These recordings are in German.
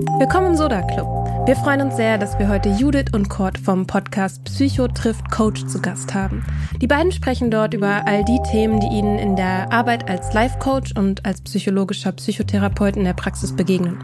Willkommen im Soda Club. Wir freuen uns sehr, dass wir heute Judith und Kurt vom Podcast Psycho trifft Coach zu Gast haben. Die beiden sprechen dort über all die Themen, die ihnen in der Arbeit als Life Coach und als psychologischer Psychotherapeut in der Praxis begegnen.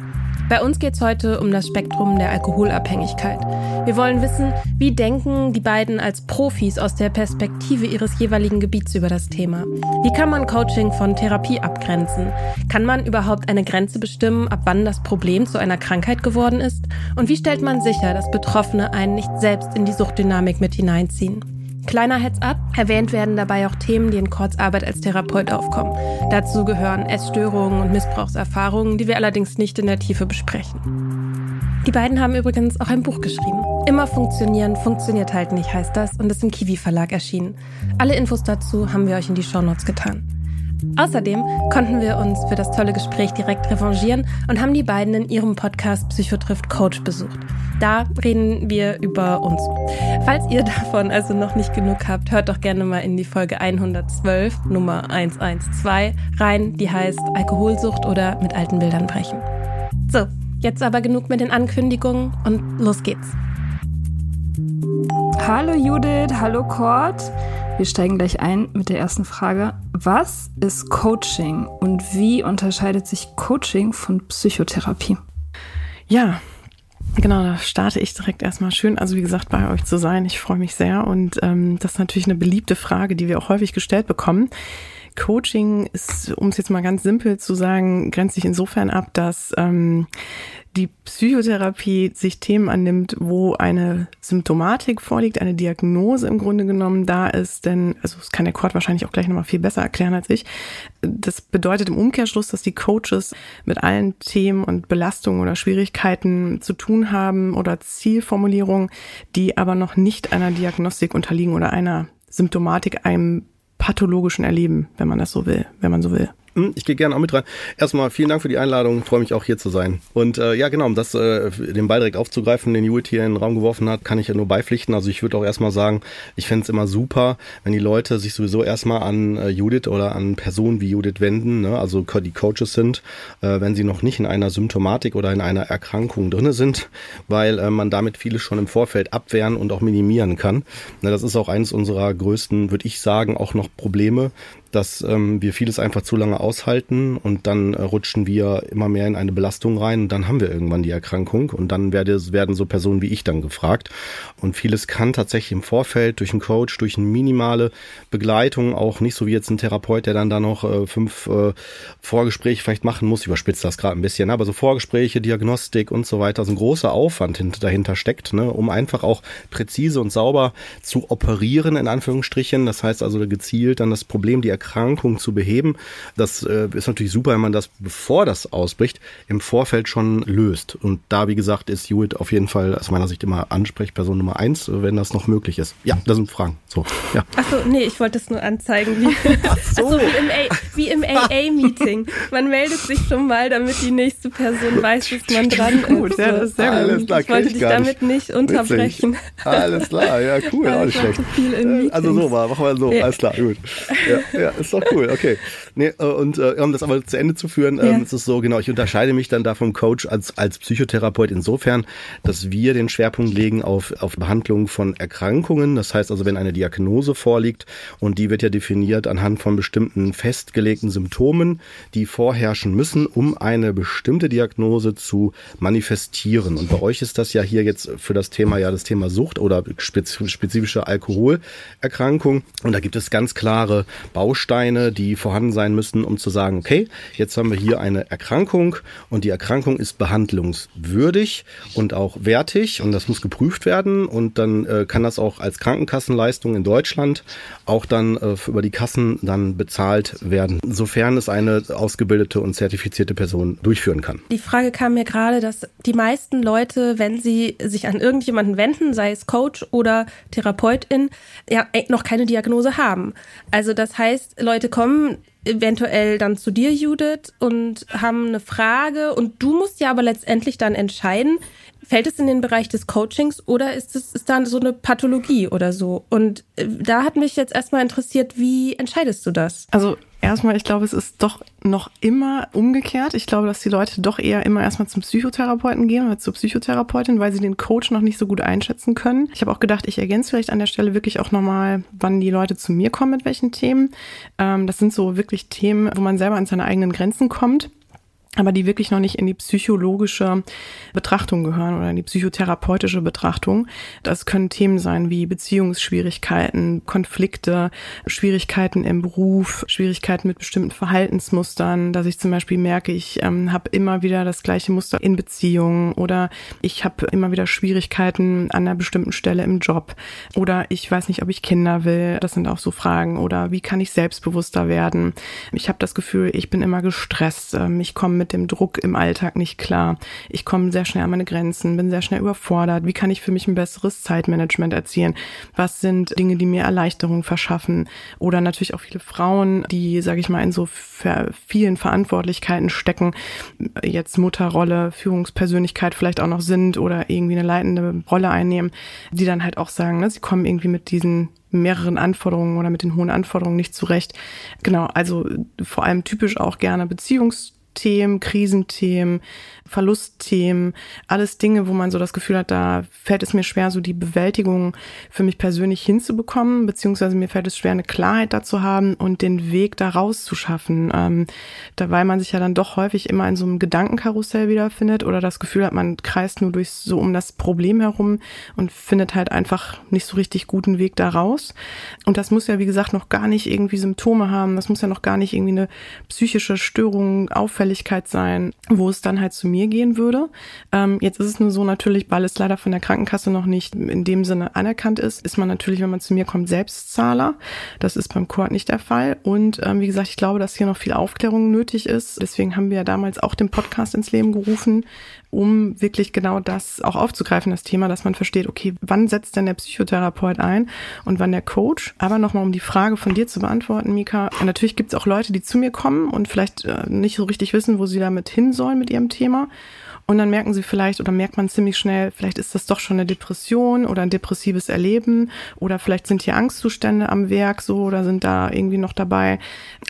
Bei uns geht es heute um das Spektrum der Alkoholabhängigkeit. Wir wollen wissen, wie denken die beiden als Profis aus der Perspektive ihres jeweiligen Gebiets über das Thema. Wie kann man Coaching von Therapie abgrenzen? Kann man überhaupt eine Grenze bestimmen, ab wann das Problem zu einer Krankheit geworden ist? Und wie stellt man sicher, dass Betroffene einen nicht selbst in die Suchtdynamik mit hineinziehen? Kleiner Heads up, erwähnt werden dabei auch Themen, die in Kurzarbeit als Therapeut aufkommen. Dazu gehören Essstörungen und Missbrauchserfahrungen, die wir allerdings nicht in der Tiefe besprechen. Die beiden haben übrigens auch ein Buch geschrieben. Immer funktionieren, funktioniert halt nicht, heißt das, und ist im Kiwi Verlag erschienen. Alle Infos dazu haben wir euch in die Shownotes getan. Außerdem konnten wir uns für das tolle Gespräch direkt revanchieren und haben die beiden in ihrem Podcast Psychotrift Coach besucht. Da reden wir über uns. Falls ihr davon also noch nicht genug habt, hört doch gerne mal in die Folge 112, Nummer 112 rein, die heißt Alkoholsucht oder mit alten Bildern brechen. So, jetzt aber genug mit den Ankündigungen und los geht's. Hallo Judith, hallo Kurt. Wir steigen gleich ein mit der ersten Frage. Was ist Coaching und wie unterscheidet sich Coaching von Psychotherapie? Ja, Genau, da starte ich direkt erstmal schön, also wie gesagt, bei euch zu sein. Ich freue mich sehr und ähm, das ist natürlich eine beliebte Frage, die wir auch häufig gestellt bekommen. Coaching ist, um es jetzt mal ganz simpel zu sagen, grenzt sich insofern ab, dass ähm, die Psychotherapie sich Themen annimmt, wo eine Symptomatik vorliegt, eine Diagnose im Grunde genommen da ist, denn, also das kann der Kurt wahrscheinlich auch gleich nochmal viel besser erklären als ich. Das bedeutet im Umkehrschluss, dass die Coaches mit allen Themen und Belastungen oder Schwierigkeiten zu tun haben oder Zielformulierungen, die aber noch nicht einer Diagnostik unterliegen oder einer Symptomatik, einem pathologischen Erleben, wenn man das so will, wenn man so will. Hm, ich gehe gerne auch mit rein. Erstmal vielen Dank für die Einladung. Freue mich auch hier zu sein. Und äh, ja, genau, um das äh, den Ball direkt aufzugreifen, den Judith hier in den Raum geworfen hat, kann ich ja nur beipflichten. Also ich würde auch erstmal sagen, ich fände es immer super, wenn die Leute sich sowieso erstmal an äh, Judith oder an Personen wie Judith wenden, ne? also die Coaches sind, äh, wenn sie noch nicht in einer Symptomatik oder in einer Erkrankung drinne sind, weil äh, man damit vieles schon im Vorfeld abwehren und auch minimieren kann. Ne, das ist auch eines unserer größten, würde ich sagen, auch noch Probleme, dass ähm, wir vieles einfach zu lange aushalten und dann äh, rutschen wir immer mehr in eine Belastung rein und dann haben wir irgendwann die Erkrankung und dann werde, werden so Personen wie ich dann gefragt. Und vieles kann tatsächlich im Vorfeld durch einen Coach, durch eine minimale Begleitung, auch nicht so wie jetzt ein Therapeut, der dann da noch äh, fünf äh, Vorgespräche vielleicht machen muss, überspitzt das gerade ein bisschen, aber so Vorgespräche, Diagnostik und so weiter, so ein großer Aufwand dahinter steckt, ne, um einfach auch präzise und sauber zu operieren, in Anführungsstrichen. Das heißt also gezielt dann das Problem, die Erkrankung zu beheben. Das äh, ist natürlich super, wenn man das, bevor das ausbricht, im Vorfeld schon löst. Und da, wie gesagt, ist Hewitt auf jeden Fall aus meiner Sicht immer Ansprechperson Nummer eins, wenn das noch möglich ist. Ja, das sind Fragen. So, ja. Achso, nee, ich wollte es nur anzeigen, wie, Ach so. also wie im AA-Meeting. Man meldet sich schon mal, damit die nächste Person weiß, dass man dran ist. Gut, ja, das ist sehr Alles gut. Klar, ich wollte dich damit nicht unterbrechen. Witzig. Alles klar, ja, cool, auch nicht schlecht. Also so, machen wir so, ja. alles klar, gut. Ja, ja, ist doch cool, okay. Nee, äh, und äh, um das aber zu Ende zu führen, ähm, ja. ist es so, genau, ich unterscheide mich dann da vom Coach als, als Psychotherapeut insofern, dass wir den Schwerpunkt legen auf, auf Behandlung von Erkrankungen. Das heißt also, wenn eine Diagnose vorliegt und die wird ja definiert anhand von bestimmten festgelegten Symptomen, die vorherrschen müssen, um eine bestimmte Diagnose zu manifestieren. Und bei euch ist das ja hier jetzt für das Thema ja das Thema Sucht oder spezifische Alkoholerkrankung. Und da gibt es ganz klare Bausteine, die vorhanden sein müssen, um zu sagen, okay, jetzt haben wir hier eine Erkrankung und die Erkrankung ist behandlungswürdig und auch wertig und das muss geprüft werden und dann äh, kann das auch als Krankenkassenleistung in Deutschland auch dann äh, über die Kassen dann bezahlt werden, sofern es eine ausgebildete und zertifizierte Person durchführen kann. Die Frage kam mir gerade, dass die meisten Leute, wenn sie sich an irgendjemanden wenden, sei es Coach oder Therapeutin, ja noch keine Diagnose haben. Also das heißt, Leute kommen eventuell dann zu dir, Judith, und haben eine Frage und du musst ja aber letztendlich dann entscheiden, fällt es in den Bereich des Coachings oder ist es ist da so eine Pathologie oder so? Und äh, da hat mich jetzt erstmal interessiert, wie entscheidest du das? Also erstmal, ich glaube, es ist doch noch immer umgekehrt. Ich glaube, dass die Leute doch eher immer erstmal zum Psychotherapeuten gehen oder zur Psychotherapeutin, weil sie den Coach noch nicht so gut einschätzen können. Ich habe auch gedacht, ich ergänze vielleicht an der Stelle wirklich auch nochmal, wann die Leute zu mir kommen, mit welchen Themen. Ähm, das sind so wirklich Themen, wo man selber an seine eigenen Grenzen kommt aber die wirklich noch nicht in die psychologische Betrachtung gehören oder in die psychotherapeutische Betrachtung. Das können Themen sein wie Beziehungsschwierigkeiten, Konflikte, Schwierigkeiten im Beruf, Schwierigkeiten mit bestimmten Verhaltensmustern, dass ich zum Beispiel merke, ich ähm, habe immer wieder das gleiche Muster in Beziehungen oder ich habe immer wieder Schwierigkeiten an einer bestimmten Stelle im Job oder ich weiß nicht, ob ich Kinder will. Das sind auch so Fragen oder wie kann ich selbstbewusster werden? Ich habe das Gefühl, ich bin immer gestresst. Ähm, ich komme mit dem Druck im Alltag nicht klar. Ich komme sehr schnell an meine Grenzen, bin sehr schnell überfordert. Wie kann ich für mich ein besseres Zeitmanagement erzielen? Was sind Dinge, die mir Erleichterung verschaffen? Oder natürlich auch viele Frauen, die, sage ich mal, in so vielen Verantwortlichkeiten stecken, jetzt Mutterrolle, Führungspersönlichkeit vielleicht auch noch sind oder irgendwie eine leitende Rolle einnehmen, die dann halt auch sagen, ne, sie kommen irgendwie mit diesen mehreren Anforderungen oder mit den hohen Anforderungen nicht zurecht. Genau, also vor allem typisch auch gerne Beziehungs Themen, Krisenthemen, Verlustthemen, alles Dinge, wo man so das Gefühl hat, da fällt es mir schwer, so die Bewältigung für mich persönlich hinzubekommen, beziehungsweise mir fällt es schwer, eine Klarheit dazu haben und den Weg da rauszuschaffen. Ähm, da weil man sich ja dann doch häufig immer in so einem Gedankenkarussell wiederfindet oder das Gefühl hat, man kreist nur durch so um das Problem herum und findet halt einfach nicht so richtig guten Weg da raus. Und das muss ja, wie gesagt, noch gar nicht irgendwie Symptome haben. Das muss ja noch gar nicht irgendwie eine psychische Störung, Auffälligkeit sein, wo es dann halt zu mir mir gehen würde. Ähm, jetzt ist es nur so natürlich, weil es leider von der Krankenkasse noch nicht in dem Sinne anerkannt ist, ist man natürlich, wenn man zu mir kommt, Selbstzahler. Das ist beim Court nicht der Fall. Und ähm, wie gesagt, ich glaube, dass hier noch viel Aufklärung nötig ist. Deswegen haben wir ja damals auch den Podcast ins Leben gerufen, um wirklich genau das auch aufzugreifen, das Thema, dass man versteht, okay, wann setzt denn der Psychotherapeut ein und wann der Coach? Aber nochmal, um die Frage von dir zu beantworten, Mika, natürlich gibt es auch Leute, die zu mir kommen und vielleicht äh, nicht so richtig wissen, wo sie damit hin sollen mit ihrem Thema. Und dann merken sie vielleicht oder merkt man ziemlich schnell, vielleicht ist das doch schon eine Depression oder ein depressives Erleben oder vielleicht sind hier Angstzustände am Werk so oder sind da irgendwie noch dabei.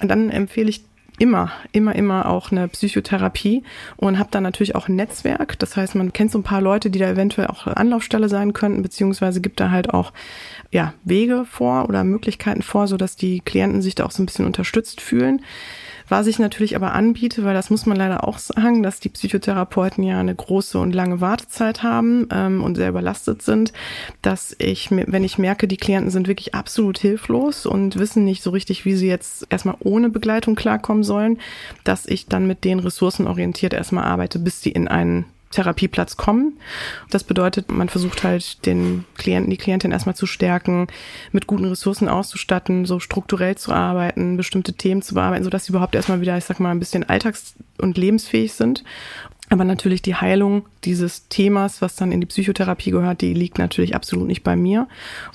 Und dann empfehle ich immer, immer, immer auch eine Psychotherapie und habe dann natürlich auch ein Netzwerk. Das heißt, man kennt so ein paar Leute, die da eventuell auch Anlaufstelle sein könnten, beziehungsweise gibt da halt auch ja, Wege vor oder Möglichkeiten vor, so dass die Klienten sich da auch so ein bisschen unterstützt fühlen. Was ich natürlich aber anbiete, weil das muss man leider auch sagen, dass die Psychotherapeuten ja eine große und lange Wartezeit haben ähm, und sehr überlastet sind, dass ich, wenn ich merke, die Klienten sind wirklich absolut hilflos und wissen nicht so richtig, wie sie jetzt erstmal ohne Begleitung klarkommen sollen, dass ich dann mit denen ressourcenorientiert erstmal arbeite, bis die in einen Therapieplatz kommen. Das bedeutet, man versucht halt den Klienten, die Klientin erstmal zu stärken, mit guten Ressourcen auszustatten, so strukturell zu arbeiten, bestimmte Themen zu bearbeiten, sodass sie überhaupt erstmal wieder, ich sag mal, ein bisschen alltags- und lebensfähig sind. Aber natürlich die Heilung dieses Themas, was dann in die Psychotherapie gehört, die liegt natürlich absolut nicht bei mir.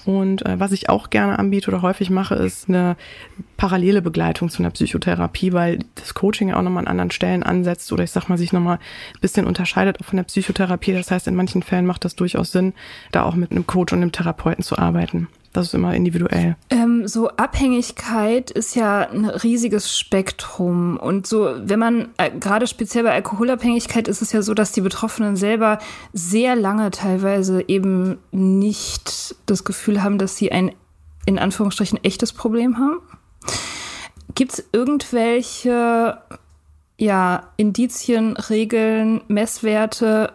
Und äh, was ich auch gerne anbiete oder häufig mache, ist eine parallele Begleitung zu einer Psychotherapie, weil das Coaching ja auch nochmal an anderen Stellen ansetzt oder ich sag mal sich nochmal ein bisschen unterscheidet auch von der Psychotherapie. Das heißt, in manchen Fällen macht das durchaus Sinn, da auch mit einem Coach und einem Therapeuten zu arbeiten. Das ist immer individuell. Ähm, so Abhängigkeit ist ja ein riesiges Spektrum. Und so, wenn man, äh, gerade speziell bei Alkoholabhängigkeit ist es ja so, dass die Betroffenen selber sehr lange teilweise eben nicht das Gefühl haben, dass sie ein in Anführungsstrichen echtes Problem haben. Gibt es irgendwelche ja, Indizien, Regeln, Messwerte,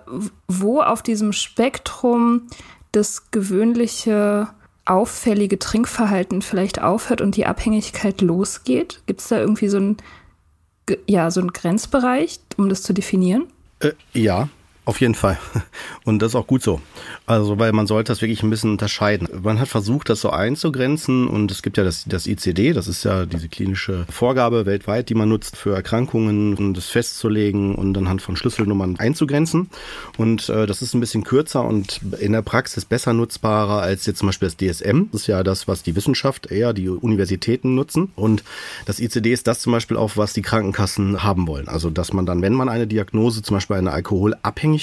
wo auf diesem Spektrum das gewöhnliche auffällige Trinkverhalten vielleicht aufhört und die Abhängigkeit losgeht? Gibt es da irgendwie so ein ja, so einen Grenzbereich, um das zu definieren? Äh, ja, auf jeden Fall. Und das ist auch gut so. Also, weil man sollte das wirklich ein bisschen unterscheiden. Man hat versucht, das so einzugrenzen und es gibt ja das, das ICD, das ist ja diese klinische Vorgabe weltweit, die man nutzt für Erkrankungen, um das festzulegen und anhand von Schlüsselnummern einzugrenzen. Und äh, das ist ein bisschen kürzer und in der Praxis besser nutzbarer als jetzt zum Beispiel das DSM. Das ist ja das, was die Wissenschaft eher die Universitäten nutzen. Und das ICD ist das zum Beispiel auch, was die Krankenkassen haben wollen. Also, dass man dann, wenn man eine Diagnose, zum Beispiel eine Alkoholabhängigkeit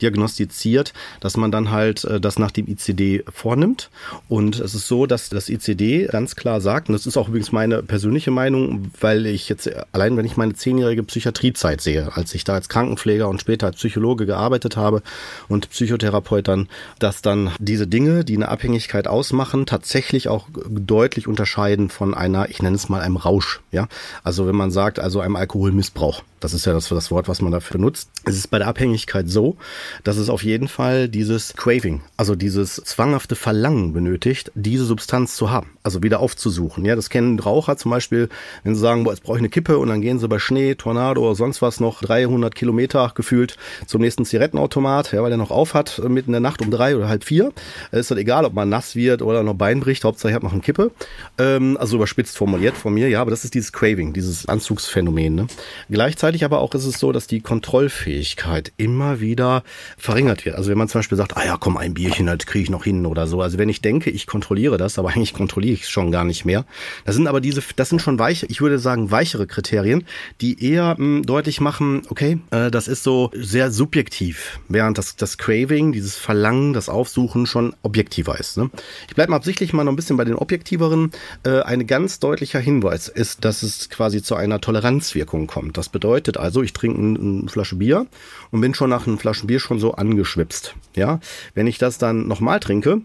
diagnostiziert, dass man dann halt äh, das nach dem ICD vornimmt. Und es ist so, dass das ICD ganz klar sagt, und das ist auch übrigens meine persönliche Meinung, weil ich jetzt allein, wenn ich meine zehnjährige Psychiatriezeit sehe, als ich da als Krankenpfleger und später als Psychologe gearbeitet habe und Psychotherapeut dann, dass dann diese Dinge, die eine Abhängigkeit ausmachen, tatsächlich auch deutlich unterscheiden von einer, ich nenne es mal einem Rausch. Ja, also wenn man sagt, also einem Alkoholmissbrauch. Das ist ja das, das Wort, was man dafür nutzt. Es ist bei der Abhängigkeit so, dass es auf jeden Fall dieses Craving, also dieses zwanghafte Verlangen benötigt, diese Substanz zu haben, also wieder aufzusuchen. Ja, das kennen Raucher zum Beispiel, wenn sie sagen, boah, jetzt brauche ich eine Kippe und dann gehen sie bei Schnee, Tornado oder sonst was noch 300 Kilometer gefühlt zum nächsten Zigarettenautomat, ja, weil der noch auf hat, äh, mitten in der Nacht um drei oder halb vier. Es ist halt egal, ob man nass wird oder noch Bein bricht, Hauptsache ich habe noch eine Kippe. Ähm, also überspitzt formuliert von mir, ja, aber das ist dieses Craving, dieses Anzugsphänomen. Ne? Gleichzeitig aber auch ist es so, dass die Kontrollfähigkeit immer wieder verringert wird. Also wenn man zum Beispiel sagt, ah ja, komm, ein Bierchen, das kriege ich noch hin oder so. Also wenn ich denke, ich kontrolliere das, aber eigentlich kontrolliere ich es schon gar nicht mehr. Das sind aber diese, das sind schon weiche, ich würde sagen, weichere Kriterien, die eher mh, hm, deutlich machen, okay, äh, das ist so sehr subjektiv, während das, das Craving, dieses Verlangen, das Aufsuchen schon objektiver ist. Ne? Ich bleibe mal absichtlich mal noch ein bisschen bei den objektiveren. Äh, ein ganz deutlicher Hinweis ist, dass es quasi zu einer Toleranzwirkung kommt. Das bedeutet also, ich trinke eine Flasche Bier und bin schon nach einer Flasche Bier schon so angeschwipst. Ja, wenn ich das dann nochmal trinke,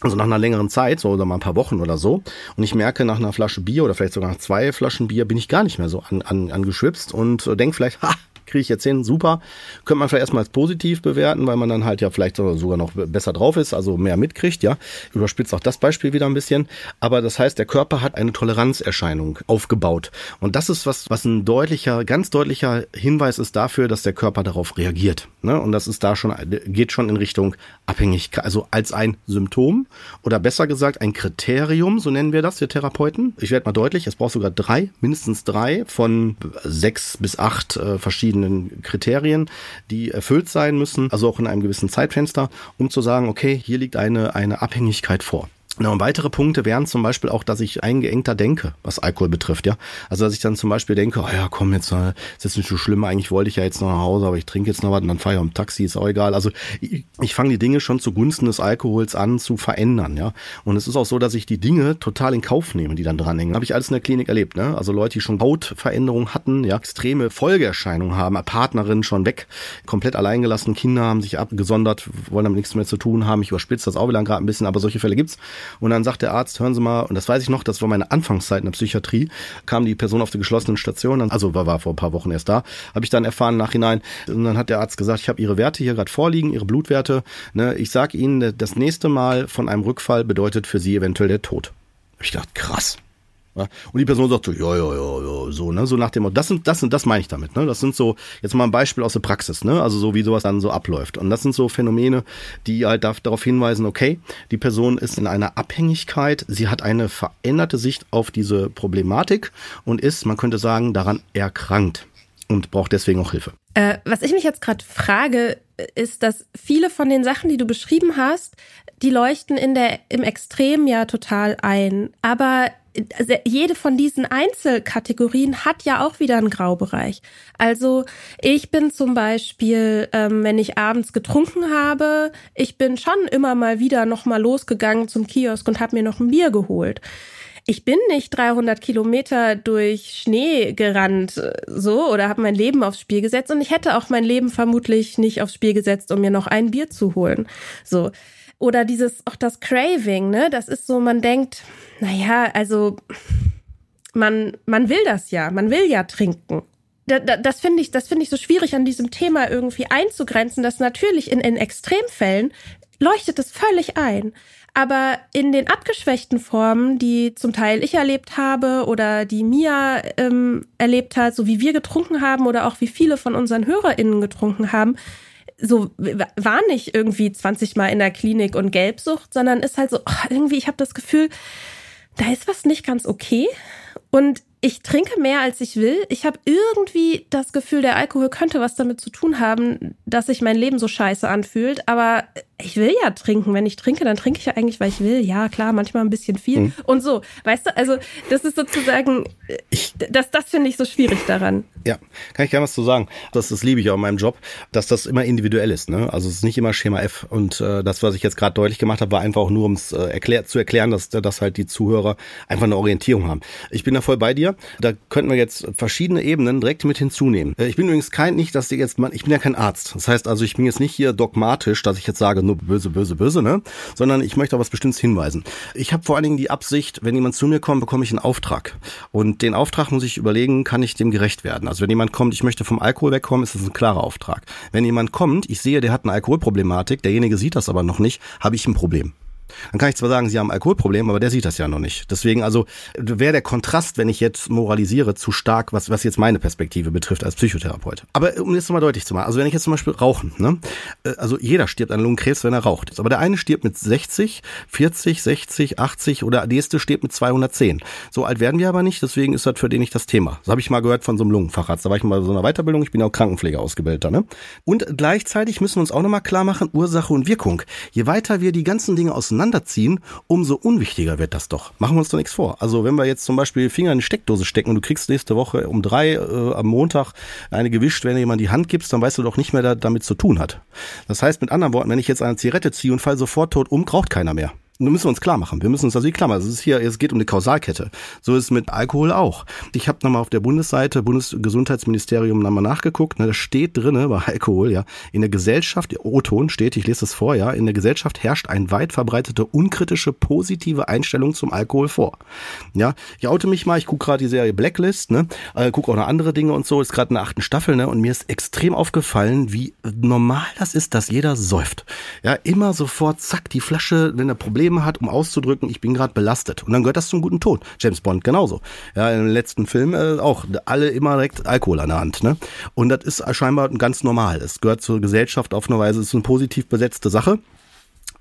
also nach einer längeren Zeit, so oder mal ein paar Wochen oder so, und ich merke nach einer Flasche Bier oder vielleicht sogar nach zwei Flaschen Bier bin ich gar nicht mehr so an, an, angeschwipst und denke vielleicht, ha, kriege ich jetzt hin, super. Könnte man vielleicht erstmal als positiv bewerten, weil man dann halt ja vielleicht sogar noch besser drauf ist, also mehr mitkriegt, ja. Überspitzt auch das Beispiel wieder ein bisschen. Aber das heißt, der Körper hat eine Toleranzerscheinung aufgebaut. Und das ist was, was ein deutlicher, ganz deutlicher Hinweis ist dafür, dass der Körper darauf reagiert. Ne? Und das ist da schon, geht schon in Richtung Abhängigkeit, also als ein Symptom oder besser gesagt ein Kriterium, so nennen wir das, wir Therapeuten. Ich werde mal deutlich, es braucht sogar drei, mindestens drei von sechs bis acht äh, verschiedenen verschiedenen Kriterien, die erfüllt sein müssen, also auch in einem gewissen Zeitfenster, um zu sagen, okay, hier liegt eine, eine Abhängigkeit vor. Na, und weitere Punkte wären zum Beispiel auch, dass ich eingeengter denke, was Alkohol betrifft, ja. Also, dass ich dann zum Beispiel denke, oh ja, komm, jetzt, äh, ist jetzt nicht so schlimm, eigentlich wollte ich ja jetzt noch nach Hause, aber ich trinke jetzt noch was und dann fahre ich am Taxi, ist auch egal. Also, ich, ich fange die Dinge schon zugunsten des Alkohols an zu verändern, ja. Und es ist auch so, dass ich die Dinge total in Kauf nehme, die dann dranhängen. Habe ich alles in der Klinik erlebt, ne? Also Leute, die schon Hautveränderungen hatten, ja, extreme Folgeerscheinungen haben, Partnerin schon weg, komplett alleingelassen, Kinder haben sich abgesondert, wollen damit nichts mehr zu tun haben. Ich überspitze das auch wieder gerade ein bisschen, aber solche Fälle gibt's. Und dann sagt der Arzt, hören Sie mal, und das weiß ich noch, das war meine Anfangszeit in der Psychiatrie, kam die Person auf der geschlossenen Station, also war, vor ein paar Wochen erst da, habe ich dann erfahren Nachhinein. Und dann hat der Arzt gesagt, ich habe Ihre Werte hier gerade vorliegen, Ihre Blutwerte. Ne, ich sage Ihnen, das nächste Mal von einem Rückfall bedeutet für Sie eventuell der Tod. Hab ich gedacht, krass. Und die Person sagt so, ja, ja, ja, ja, so, ne, so nach dem, das sind, das sind, das meine ich damit, ne, das sind so, jetzt mal ein Beispiel aus der Praxis, ne, also so wie sowas dann so abläuft. Und das sind so Phänomene, die halt darauf hinweisen, okay, die Person ist in einer Abhängigkeit, sie hat eine veränderte Sicht auf diese Problematik und ist, man könnte sagen, daran erkrankt und braucht deswegen auch Hilfe. Äh, was ich mich jetzt gerade frage, ist, dass viele von den Sachen, die du beschrieben hast, die leuchten in der, im Extrem ja total ein. Aber jede von diesen Einzelkategorien hat ja auch wieder einen Graubereich. Also ich bin zum Beispiel, ähm, wenn ich abends getrunken habe, ich bin schon immer mal wieder noch mal losgegangen zum Kiosk und habe mir noch ein Bier geholt. Ich bin nicht 300 Kilometer durch Schnee gerannt, so, oder habe mein Leben aufs Spiel gesetzt und ich hätte auch mein Leben vermutlich nicht aufs Spiel gesetzt, um mir noch ein Bier zu holen. So. Oder dieses, auch das Craving, ne? Das ist so, man denkt, naja, also man, man will das ja, man will ja trinken. Da, da, das finde ich, das finde ich so schwierig an diesem Thema irgendwie einzugrenzen, dass natürlich in, in Extremfällen leuchtet es völlig ein. Aber in den abgeschwächten Formen, die zum Teil ich erlebt habe oder die Mia ähm, erlebt hat, so wie wir getrunken haben oder auch wie viele von unseren HörerInnen getrunken haben, so war nicht irgendwie 20 Mal in der Klinik und Gelbsucht, sondern ist halt so, oh, irgendwie, ich habe das Gefühl, da ist was nicht ganz okay. Und ich trinke mehr, als ich will. Ich habe irgendwie das Gefühl, der Alkohol könnte was damit zu tun haben, dass sich mein Leben so scheiße anfühlt. Aber ich will ja trinken. Wenn ich trinke, dann trinke ich ja eigentlich, weil ich will. Ja, klar, manchmal ein bisschen viel. Mhm. Und so, weißt du, also das ist sozusagen, ich, das, das finde ich so schwierig daran. Ja, kann ich gerne was zu sagen. Das, das liebe ich auch in meinem Job, dass das immer individuell ist. Ne? Also es ist nicht immer Schema F. Und äh, das, was ich jetzt gerade deutlich gemacht habe, war einfach auch nur, um es äh, erklär, zu erklären, dass, dass halt die Zuhörer einfach eine Orientierung haben. Ich bin da voll bei dir. Da könnten wir jetzt verschiedene Ebenen direkt mit hinzunehmen. Äh, ich bin übrigens kein, nicht, dass ich jetzt, ich bin ja kein Arzt. Das heißt also, ich bin jetzt nicht hier dogmatisch, dass ich jetzt sage, nur böse, böse, böse, ne? Sondern ich möchte auf was Bestimmtes hinweisen. Ich habe vor allen Dingen die Absicht, wenn jemand zu mir kommt, bekomme ich einen Auftrag. Und den Auftrag muss ich überlegen, kann ich dem gerecht werden? Also wenn jemand kommt, ich möchte vom Alkohol wegkommen, ist das ein klarer Auftrag. Wenn jemand kommt, ich sehe, der hat eine Alkoholproblematik, derjenige sieht das aber noch nicht, habe ich ein Problem. Dann kann ich zwar sagen, sie haben ein Alkoholproblem, aber der sieht das ja noch nicht. Deswegen also wäre der Kontrast, wenn ich jetzt moralisiere, zu stark, was, was jetzt meine Perspektive betrifft als Psychotherapeut. Aber um jetzt mal deutlich zu machen, also wenn ich jetzt zum Beispiel rauchen, ne? Äh, also jeder stirbt an Lungenkrebs, wenn er raucht. Aber der eine stirbt mit 60, 40, 60, 80 oder der nächste stirbt mit 210. So alt werden wir aber nicht, deswegen ist das für den nicht das Thema. Das habe ich mal gehört von so einem Lungenfacharzt. Da war ich mal bei so einer Weiterbildung, ich bin auch Krankenpfleger ausgebildeter. Ne? Und gleichzeitig müssen wir uns auch nochmal klar machen, Ursache und Wirkung. Je weiter wir die ganzen Dinge auseinander auseinanderziehen, umso unwichtiger wird das doch. Machen wir uns doch nichts vor. Also wenn wir jetzt zum Beispiel Finger in die Steckdose stecken und du kriegst nächste Woche um drei äh, am Montag eine gewischt, wenn du jemand die Hand gibst, dann weißt du doch nicht mehr, da, damit zu tun hat. Das heißt mit anderen Worten, wenn ich jetzt eine Zigarette ziehe und fall sofort tot um, raucht keiner mehr müssen wir uns klar machen. Wir müssen uns also klar machen. Es ist hier, es geht um eine Kausalkette. So ist es mit Alkohol auch. Ich habe nochmal auf der Bundesseite, Bundesgesundheitsministerium nochmal nachgeguckt. Ne, da steht drinne bei Alkohol, ja, in der Gesellschaft, O-Ton steht, ich lese das vor, ja, in der Gesellschaft herrscht ein weit verbreitete unkritische positive Einstellung zum Alkohol vor. Ja, ich oute mich mal, ich gucke gerade die Serie Blacklist, ne, äh, gucke auch noch andere Dinge und so, ist gerade in der achten Staffel, ne, und mir ist extrem aufgefallen, wie normal das ist, dass jeder säuft. Ja, immer sofort, zack, die Flasche, wenn er Probleme Probleme hat, um auszudrücken, ich bin gerade belastet. Und dann gehört das zum guten Ton. James Bond genauso. Ja, im letzten Film äh, auch alle immer direkt Alkohol an der Hand. Ne? Und das ist scheinbar ganz normal. Es gehört zur Gesellschaft auf eine Weise, es ist eine positiv besetzte Sache.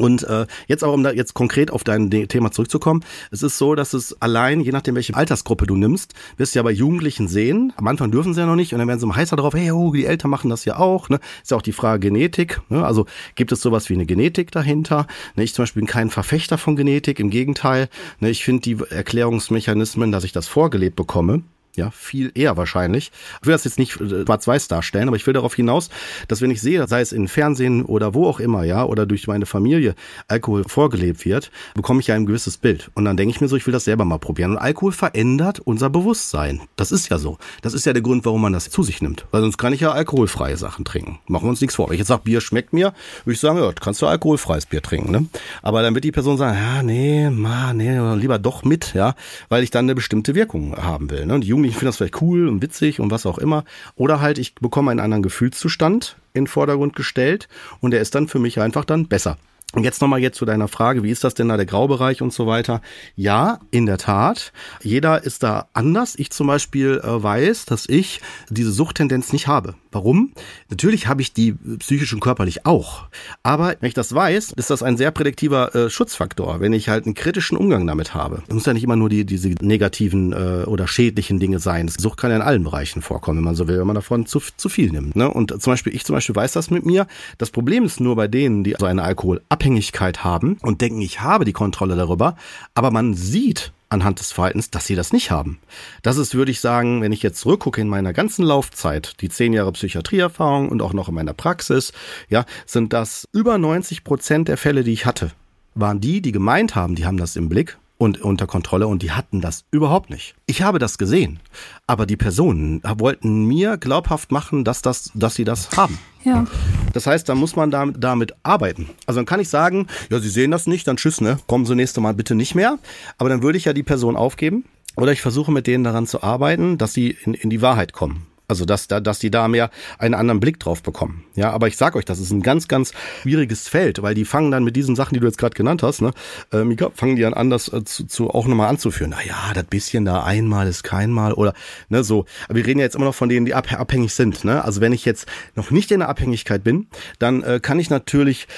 Und äh, jetzt aber, um da jetzt konkret auf dein Thema zurückzukommen, es ist so, dass es allein, je nachdem, welche Altersgruppe du nimmst, wirst du ja bei Jugendlichen sehen, am Anfang dürfen sie ja noch nicht und dann werden sie immer heißer drauf, hey, oh, die Eltern machen das ja auch. Ne? Ist ja auch die Frage Genetik. Ne? Also gibt es sowas wie eine Genetik dahinter? Ne? Ich zum Beispiel bin kein Verfechter von Genetik, im Gegenteil. Ne? Ich finde die Erklärungsmechanismen, dass ich das vorgelebt bekomme, ja, viel eher wahrscheinlich. Ich will das jetzt nicht äh, schwarz-weiß darstellen, aber ich will darauf hinaus, dass wenn ich sehe, sei es in Fernsehen oder wo auch immer, ja, oder durch meine Familie Alkohol vorgelebt wird, bekomme ich ja ein gewisses Bild. Und dann denke ich mir so, ich will das selber mal probieren. Und Alkohol verändert unser Bewusstsein. Das ist ja so. Das ist ja der Grund, warum man das zu sich nimmt. Weil sonst kann ich ja alkoholfreie Sachen trinken. Machen wir uns nichts vor. Wenn ich jetzt sage, Bier schmeckt mir, würde ich sagen, ja, kannst du alkoholfreies Bier trinken. Ne? Aber dann wird die Person sagen, ja, nee, ma, nee, lieber doch mit, ja, weil ich dann eine bestimmte Wirkung haben will. Ne? Und die Jugendlichen finden das vielleicht cool und witzig und was auch immer. Oder halt, ich bekomme einen anderen Gefühlszustand in den Vordergrund gestellt und der ist dann für mich einfach dann besser. Und jetzt nochmal jetzt zu deiner Frage, wie ist das denn da der Graubereich und so weiter? Ja, in der Tat. Jeder ist da anders. Ich zum Beispiel äh, weiß, dass ich diese Suchttendenz nicht habe. Warum? Natürlich habe ich die psychisch und körperlich auch. Aber wenn ich das weiß, ist das ein sehr prädiktiver äh, Schutzfaktor, wenn ich halt einen kritischen Umgang damit habe. Es muss ja nicht immer nur die, diese negativen äh, oder schädlichen Dinge sein. Das Sucht kann ja in allen Bereichen vorkommen, wenn man so will, wenn man davon zu, zu viel nimmt. Ne? Und zum Beispiel, ich zum Beispiel weiß das mit mir. Das Problem ist nur bei denen, die so eine Alkoholabhängigkeit haben und denken, ich habe die Kontrolle darüber, aber man sieht, anhand des Verhaltens, dass sie das nicht haben. Das ist, würde ich sagen, wenn ich jetzt zurückgucke in meiner ganzen Laufzeit, die zehn Jahre Psychiatrieerfahrung und auch noch in meiner Praxis, ja, sind das über 90 Prozent der Fälle, die ich hatte, waren die, die gemeint haben, die haben das im Blick und unter Kontrolle und die hatten das überhaupt nicht. Ich habe das gesehen, aber die Personen wollten mir glaubhaft machen, dass das, dass sie das haben. Ja. Das heißt, da muss man damit, damit arbeiten. Also dann kann ich sagen, ja, Sie sehen das nicht, dann tschüss, ne? Kommen Sie nächste Mal bitte nicht mehr. Aber dann würde ich ja die Person aufgeben. Oder ich versuche mit denen daran zu arbeiten, dass sie in, in die Wahrheit kommen. Also dass da, dass die da mehr einen anderen Blick drauf bekommen. Ja, aber ich sag euch, das ist ein ganz, ganz schwieriges Feld, weil die fangen dann mit diesen Sachen, die du jetzt gerade genannt hast, ne, äh, Mika, fangen die an anders äh, zu, zu auch nochmal anzuführen. Na ja, das bisschen da einmal ist keinmal oder ne so. Aber wir reden ja jetzt immer noch von denen, die abhängig sind. Ne? Also wenn ich jetzt noch nicht in der Abhängigkeit bin, dann äh, kann ich natürlich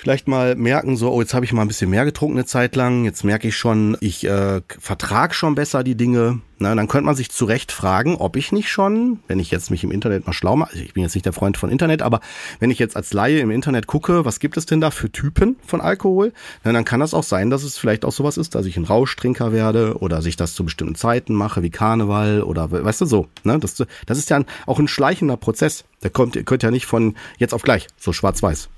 vielleicht mal merken, so, oh, jetzt habe ich mal ein bisschen mehr getrunken eine Zeit lang, jetzt merke ich schon, ich äh, vertrag schon besser die Dinge. Na, dann könnte man sich zu Recht fragen, ob ich nicht schon, wenn ich jetzt mich im Internet mal schlau mache, also ich bin jetzt nicht der Freund von Internet, aber wenn ich jetzt als Laie im Internet gucke, was gibt es denn da für Typen von Alkohol, na, dann kann das auch sein, dass es vielleicht auch sowas ist, dass ich ein Rauschtrinker werde oder dass ich das zu bestimmten Zeiten mache, wie Karneval oder weißt du so. Ne? Das, das ist ja auch ein schleichender Prozess. Der kommt, kommt ja nicht von jetzt auf gleich, so schwarz-weiß.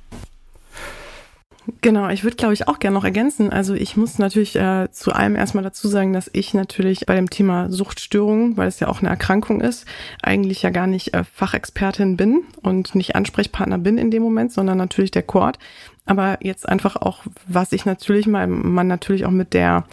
Genau, ich würde, glaube ich, auch gerne noch ergänzen. Also ich muss natürlich äh, zu allem erstmal dazu sagen, dass ich natürlich bei dem Thema Suchtstörungen, weil es ja auch eine Erkrankung ist, eigentlich ja gar nicht äh, Fachexpertin bin und nicht Ansprechpartner bin in dem Moment, sondern natürlich der Chord. Aber jetzt einfach auch, was ich natürlich mal, man natürlich auch mit der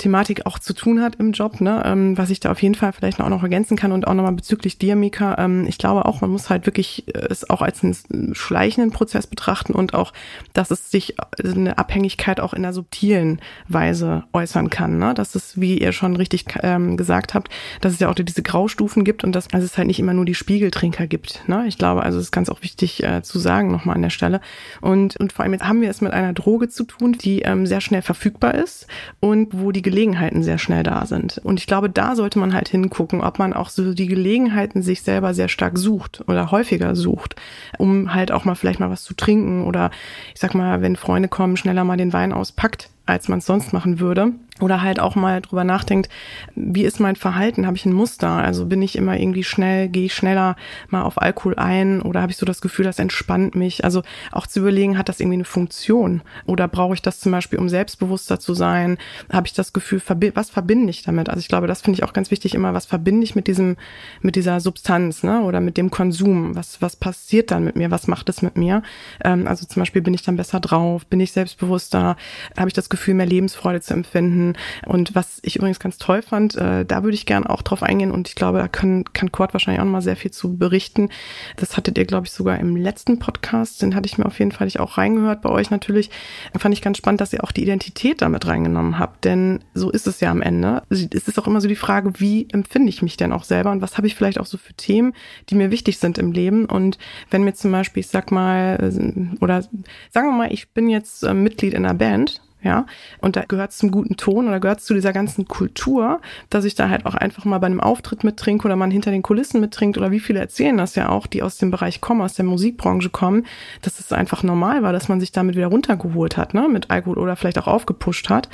Thematik auch zu tun hat im Job, ne? ähm, was ich da auf jeden Fall vielleicht auch noch ergänzen kann und auch nochmal bezüglich dir, Mika. Ähm, ich glaube auch, man muss halt wirklich äh, es auch als einen schleichenden Prozess betrachten und auch, dass es sich äh, eine Abhängigkeit auch in einer subtilen Weise äußern kann. Ne? Dass es, wie ihr schon richtig ähm, gesagt habt, dass es ja auch diese Graustufen gibt und dass also es halt nicht immer nur die Spiegeltrinker gibt. Ne? Ich glaube, also es ist ganz auch wichtig äh, zu sagen nochmal an der Stelle. Und, und vor allem jetzt haben wir es mit einer Droge zu tun, die ähm, sehr schnell verfügbar ist und wo die Gelegenheiten sehr schnell da sind. Und ich glaube, da sollte man halt hingucken, ob man auch so die Gelegenheiten sich selber sehr stark sucht oder häufiger sucht, um halt auch mal vielleicht mal was zu trinken oder ich sag mal, wenn Freunde kommen, schneller mal den Wein auspackt, als man es sonst machen würde oder halt auch mal drüber nachdenkt, wie ist mein Verhalten? Habe ich ein Muster? Also bin ich immer irgendwie schnell, gehe ich schneller mal auf Alkohol ein oder habe ich so das Gefühl, das entspannt mich? Also auch zu überlegen, hat das irgendwie eine Funktion? Oder brauche ich das zum Beispiel, um selbstbewusster zu sein? Habe ich das Gefühl, was verbinde ich damit? Also ich glaube, das finde ich auch ganz wichtig immer, was verbinde ich mit diesem, mit dieser Substanz, ne? Oder mit dem Konsum? Was, was passiert dann mit mir? Was macht es mit mir? Ähm, also zum Beispiel bin ich dann besser drauf? Bin ich selbstbewusster? Habe ich das Gefühl, mehr Lebensfreude zu empfinden? können. Und was ich übrigens ganz toll fand, äh, da würde ich gerne auch drauf eingehen und ich glaube, da kann, kann Kurt wahrscheinlich auch noch mal sehr viel zu berichten. Das hattet ihr, glaube ich, sogar im letzten Podcast, den hatte ich mir auf jeden Fall auch reingehört bei euch natürlich. Fand ich ganz spannend, dass ihr auch die Identität damit reingenommen habt, denn so ist es ja am Ende. Es ist auch immer so die Frage, wie empfinde ich mich denn auch selber und was habe ich vielleicht auch so für Themen, die mir wichtig sind im Leben und wenn mir zum Beispiel, ich sag mal, äh, oder sagen wir mal, ich bin jetzt äh, Mitglied in einer Band ja. Und da gehört es zum guten Ton oder gehört es zu dieser ganzen Kultur, dass ich da halt auch einfach mal bei einem Auftritt mittrinke oder man hinter den Kulissen mittrinkt oder wie viele erzählen das ja auch, die aus dem Bereich kommen, aus der Musikbranche kommen, dass es einfach normal war, dass man sich damit wieder runtergeholt hat, ne, mit Alkohol oder vielleicht auch aufgepusht hat.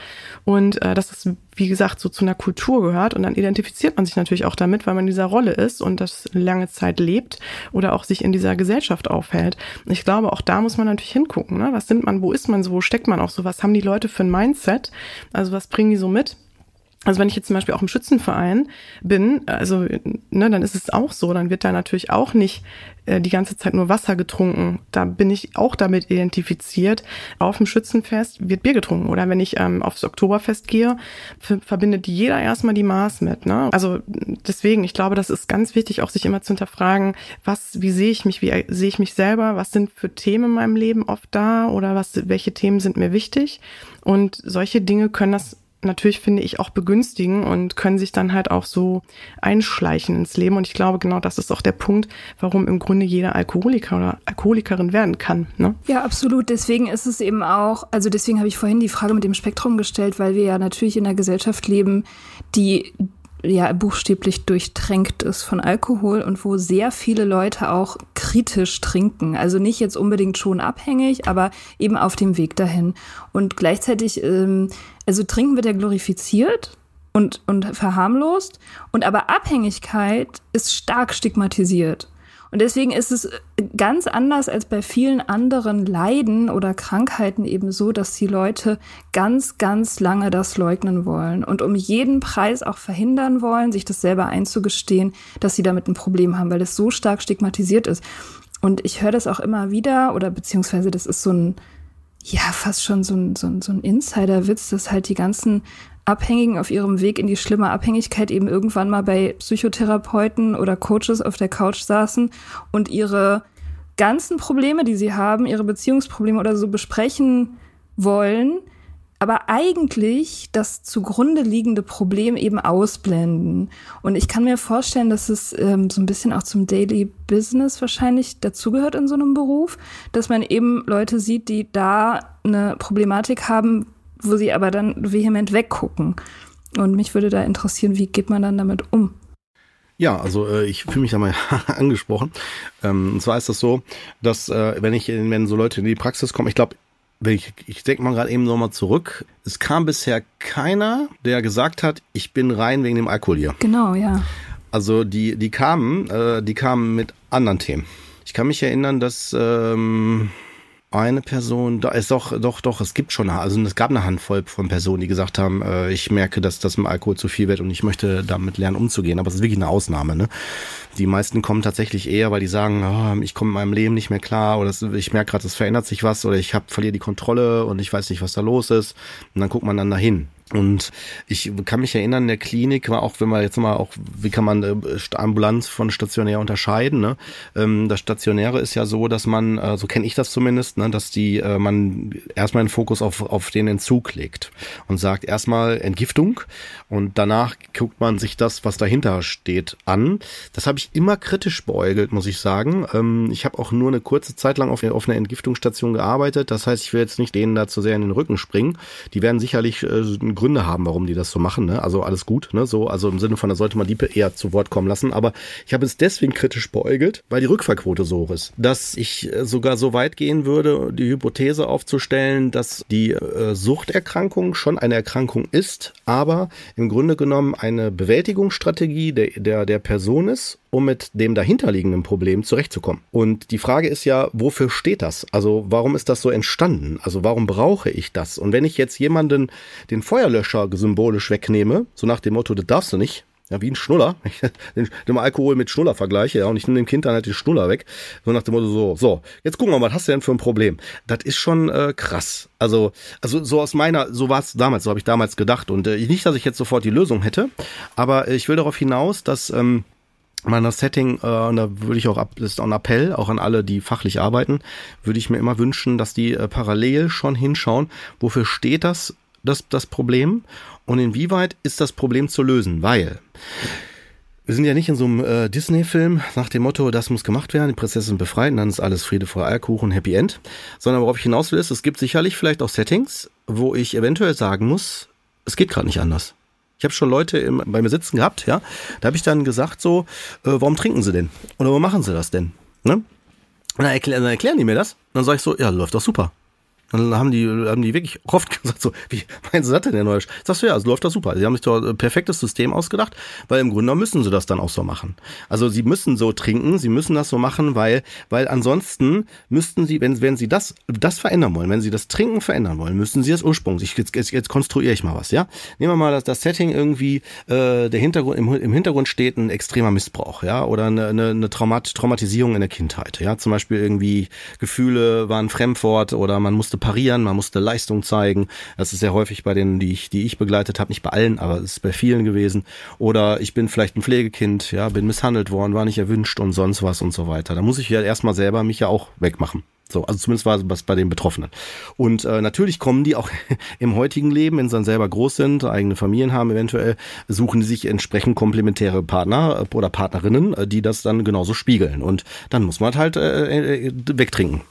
Und äh, dass es, wie gesagt, so zu einer Kultur gehört. Und dann identifiziert man sich natürlich auch damit, weil man in dieser Rolle ist und das lange Zeit lebt oder auch sich in dieser Gesellschaft aufhält. Ich glaube, auch da muss man natürlich hingucken, ne? Was sind man, wo ist man so, wo steckt man auch so, was haben die Leute für ein Mindset? Also was bringen die so mit? Also wenn ich jetzt zum Beispiel auch im Schützenverein bin, also ne, dann ist es auch so, dann wird da natürlich auch nicht äh, die ganze Zeit nur Wasser getrunken. Da bin ich auch damit identifiziert. Auf dem Schützenfest wird Bier getrunken. Oder wenn ich ähm, aufs Oktoberfest gehe, verbindet jeder erstmal die Maß mit. Ne? Also deswegen, ich glaube, das ist ganz wichtig, auch sich immer zu hinterfragen, was, wie sehe ich mich, wie sehe ich mich selber, was sind für Themen in meinem Leben oft da oder was, welche Themen sind mir wichtig. Und solche Dinge können das natürlich, finde ich, auch begünstigen und können sich dann halt auch so einschleichen ins Leben. Und ich glaube, genau das ist auch der Punkt, warum im Grunde jeder Alkoholiker oder Alkoholikerin werden kann. Ne? Ja, absolut. Deswegen ist es eben auch, also deswegen habe ich vorhin die Frage mit dem Spektrum gestellt, weil wir ja natürlich in einer Gesellschaft leben, die ja buchstäblich durchtränkt ist von Alkohol und wo sehr viele Leute auch kritisch trinken. Also nicht jetzt unbedingt schon abhängig, aber eben auf dem Weg dahin. Und gleichzeitig, ähm, also trinken wird ja glorifiziert und, und verharmlost und aber Abhängigkeit ist stark stigmatisiert. Und deswegen ist es ganz anders als bei vielen anderen Leiden oder Krankheiten eben so, dass die Leute ganz, ganz lange das leugnen wollen und um jeden Preis auch verhindern wollen, sich das selber einzugestehen, dass sie damit ein Problem haben, weil es so stark stigmatisiert ist. Und ich höre das auch immer wieder oder beziehungsweise das ist so ein, ja, fast schon so ein, so ein, so ein Insider-Witz, dass halt die ganzen Abhängigen auf ihrem Weg in die schlimme Abhängigkeit eben irgendwann mal bei Psychotherapeuten oder Coaches auf der Couch saßen und ihre ganzen Probleme, die sie haben, ihre Beziehungsprobleme oder so besprechen wollen, aber eigentlich das zugrunde liegende Problem eben ausblenden. Und ich kann mir vorstellen, dass es ähm, so ein bisschen auch zum Daily Business wahrscheinlich dazugehört in so einem Beruf, dass man eben Leute sieht, die da eine Problematik haben, wo sie aber dann vehement weggucken. Und mich würde da interessieren, wie geht man dann damit um? Ja, also äh, ich fühle mich da mal angesprochen. Ähm, und zwar ist das so, dass äh, wenn ich, wenn so Leute in die Praxis kommen, ich glaube, ich, ich denke mal gerade eben nochmal zurück. Es kam bisher keiner, der gesagt hat, ich bin rein wegen dem Alkohol hier. Genau, ja. Also die, die kamen, äh, die kamen mit anderen Themen. Ich kann mich erinnern, dass ähm, eine Person, da ist doch, doch, doch, es gibt schon, also es gab eine Handvoll von Personen, die gesagt haben, äh, ich merke, dass das mit Alkohol zu viel wird und ich möchte damit lernen umzugehen. Aber es ist wirklich eine Ausnahme. Ne? Die meisten kommen tatsächlich eher, weil die sagen, oh, ich komme in meinem Leben nicht mehr klar oder ich merke gerade, es verändert sich was oder ich hab, verliere die Kontrolle und ich weiß nicht, was da los ist. Und dann guckt man dann dahin. Und ich kann mich erinnern, in der Klinik war auch, wenn man jetzt mal auch, wie kann man äh, Ambulanz von stationär unterscheiden? Ne? Ähm, das Stationäre ist ja so, dass man, äh, so kenne ich das zumindest, ne, dass die äh, man erstmal den Fokus auf, auf den Entzug legt und sagt erstmal Entgiftung und danach guckt man sich das, was dahinter steht, an. Das habe ich immer kritisch beäugelt, muss ich sagen. Ähm, ich habe auch nur eine kurze Zeit lang auf, auf einer Entgiftungsstation gearbeitet. Das heißt, ich will jetzt nicht denen da zu sehr in den Rücken springen. Die werden sicherlich äh, Gründe haben, warum die das so machen. Ne? Also alles gut, ne? So, also im Sinne von, da sollte man die eher zu Wort kommen lassen. Aber ich habe es deswegen kritisch beäugelt, weil die Rückfallquote so ist, dass ich äh, sogar so weit gehen würde, die Hypothese aufzustellen, dass die äh, Suchterkrankung schon eine Erkrankung ist, aber im Grunde genommen eine Bewältigungsstrategie der, der, der Person ist, um mit dem dahinterliegenden Problem zurechtzukommen. Und die Frage ist ja, wofür steht das? Also warum ist das so entstanden? Also warum brauche ich das? Und wenn ich jetzt jemanden den Feuerlöscher symbolisch wegnehme, so nach dem Motto, das darfst du nicht, ja, wie ein Schnuller, ich den Alkohol mit Schnuller vergleiche, ja, und ich nehme dem Kind dann halt den Schnuller weg, so nach dem Motto so, so, jetzt gucken wir mal, was hast du denn für ein Problem? Das ist schon äh, krass. Also, also so aus meiner, so war es damals, so habe ich damals gedacht und äh, nicht, dass ich jetzt sofort die Lösung hätte, aber ich will darauf hinaus, dass ähm, meiner Setting, äh, und da würde ich auch, ab, das ist auch ein Appell, auch an alle, die fachlich arbeiten, würde ich mir immer wünschen, dass die äh, parallel schon hinschauen, wofür steht das, das, das Problem und inwieweit ist das Problem zu lösen, weil wir sind ja nicht in so einem äh, Disney-Film nach dem Motto, das muss gemacht werden, die Prinzessin befreien, dann ist alles Friede, Freude, Eierkuchen, Happy End, sondern worauf ich hinaus will ist, es gibt sicherlich vielleicht auch Settings, wo ich eventuell sagen muss, es geht gerade nicht anders. Ich habe schon Leute im, bei mir sitzen gehabt, ja. Da habe ich dann gesagt so, äh, warum trinken sie denn? Oder warum machen sie das denn? Ne? Und dann, erklär, dann erklären die mir das. dann sage ich so, ja, läuft doch super. Dann haben die, haben die wirklich oft gesagt, so, wie meinen Sie das denn, Herr Neusch? Sagst du, ja, es läuft da super. Sie haben sich doch ein perfektes System ausgedacht, weil im Grunde müssen sie das dann auch so machen. Also sie müssen so trinken, sie müssen das so machen, weil, weil ansonsten müssten sie, wenn, wenn sie das, das verändern wollen, wenn sie das Trinken verändern wollen, müssen sie das Ursprung, ich, jetzt, jetzt, jetzt konstruiere ich mal was, ja? Nehmen wir mal das, das Setting irgendwie, äh, der Hintergrund, im, im Hintergrund steht ein extremer Missbrauch, ja, oder eine, eine, eine Traumat, Traumatisierung in der Kindheit, ja, zum Beispiel irgendwie Gefühle waren Fremdwort oder man musste musste parieren, man musste Leistung zeigen. Das ist sehr häufig bei denen, die ich, die ich begleitet habe, nicht bei allen, aber es ist bei vielen gewesen. Oder ich bin vielleicht ein Pflegekind, ja, bin misshandelt worden, war nicht erwünscht und sonst was und so weiter. Da muss ich ja erstmal selber mich ja auch wegmachen. So, also zumindest war es bei den Betroffenen. Und äh, natürlich kommen die auch im heutigen Leben, wenn sie dann selber groß sind, eigene Familien haben eventuell, suchen die sich entsprechend komplementäre Partner äh, oder Partnerinnen, äh, die das dann genauso spiegeln. Und dann muss man halt äh, äh, wegtrinken.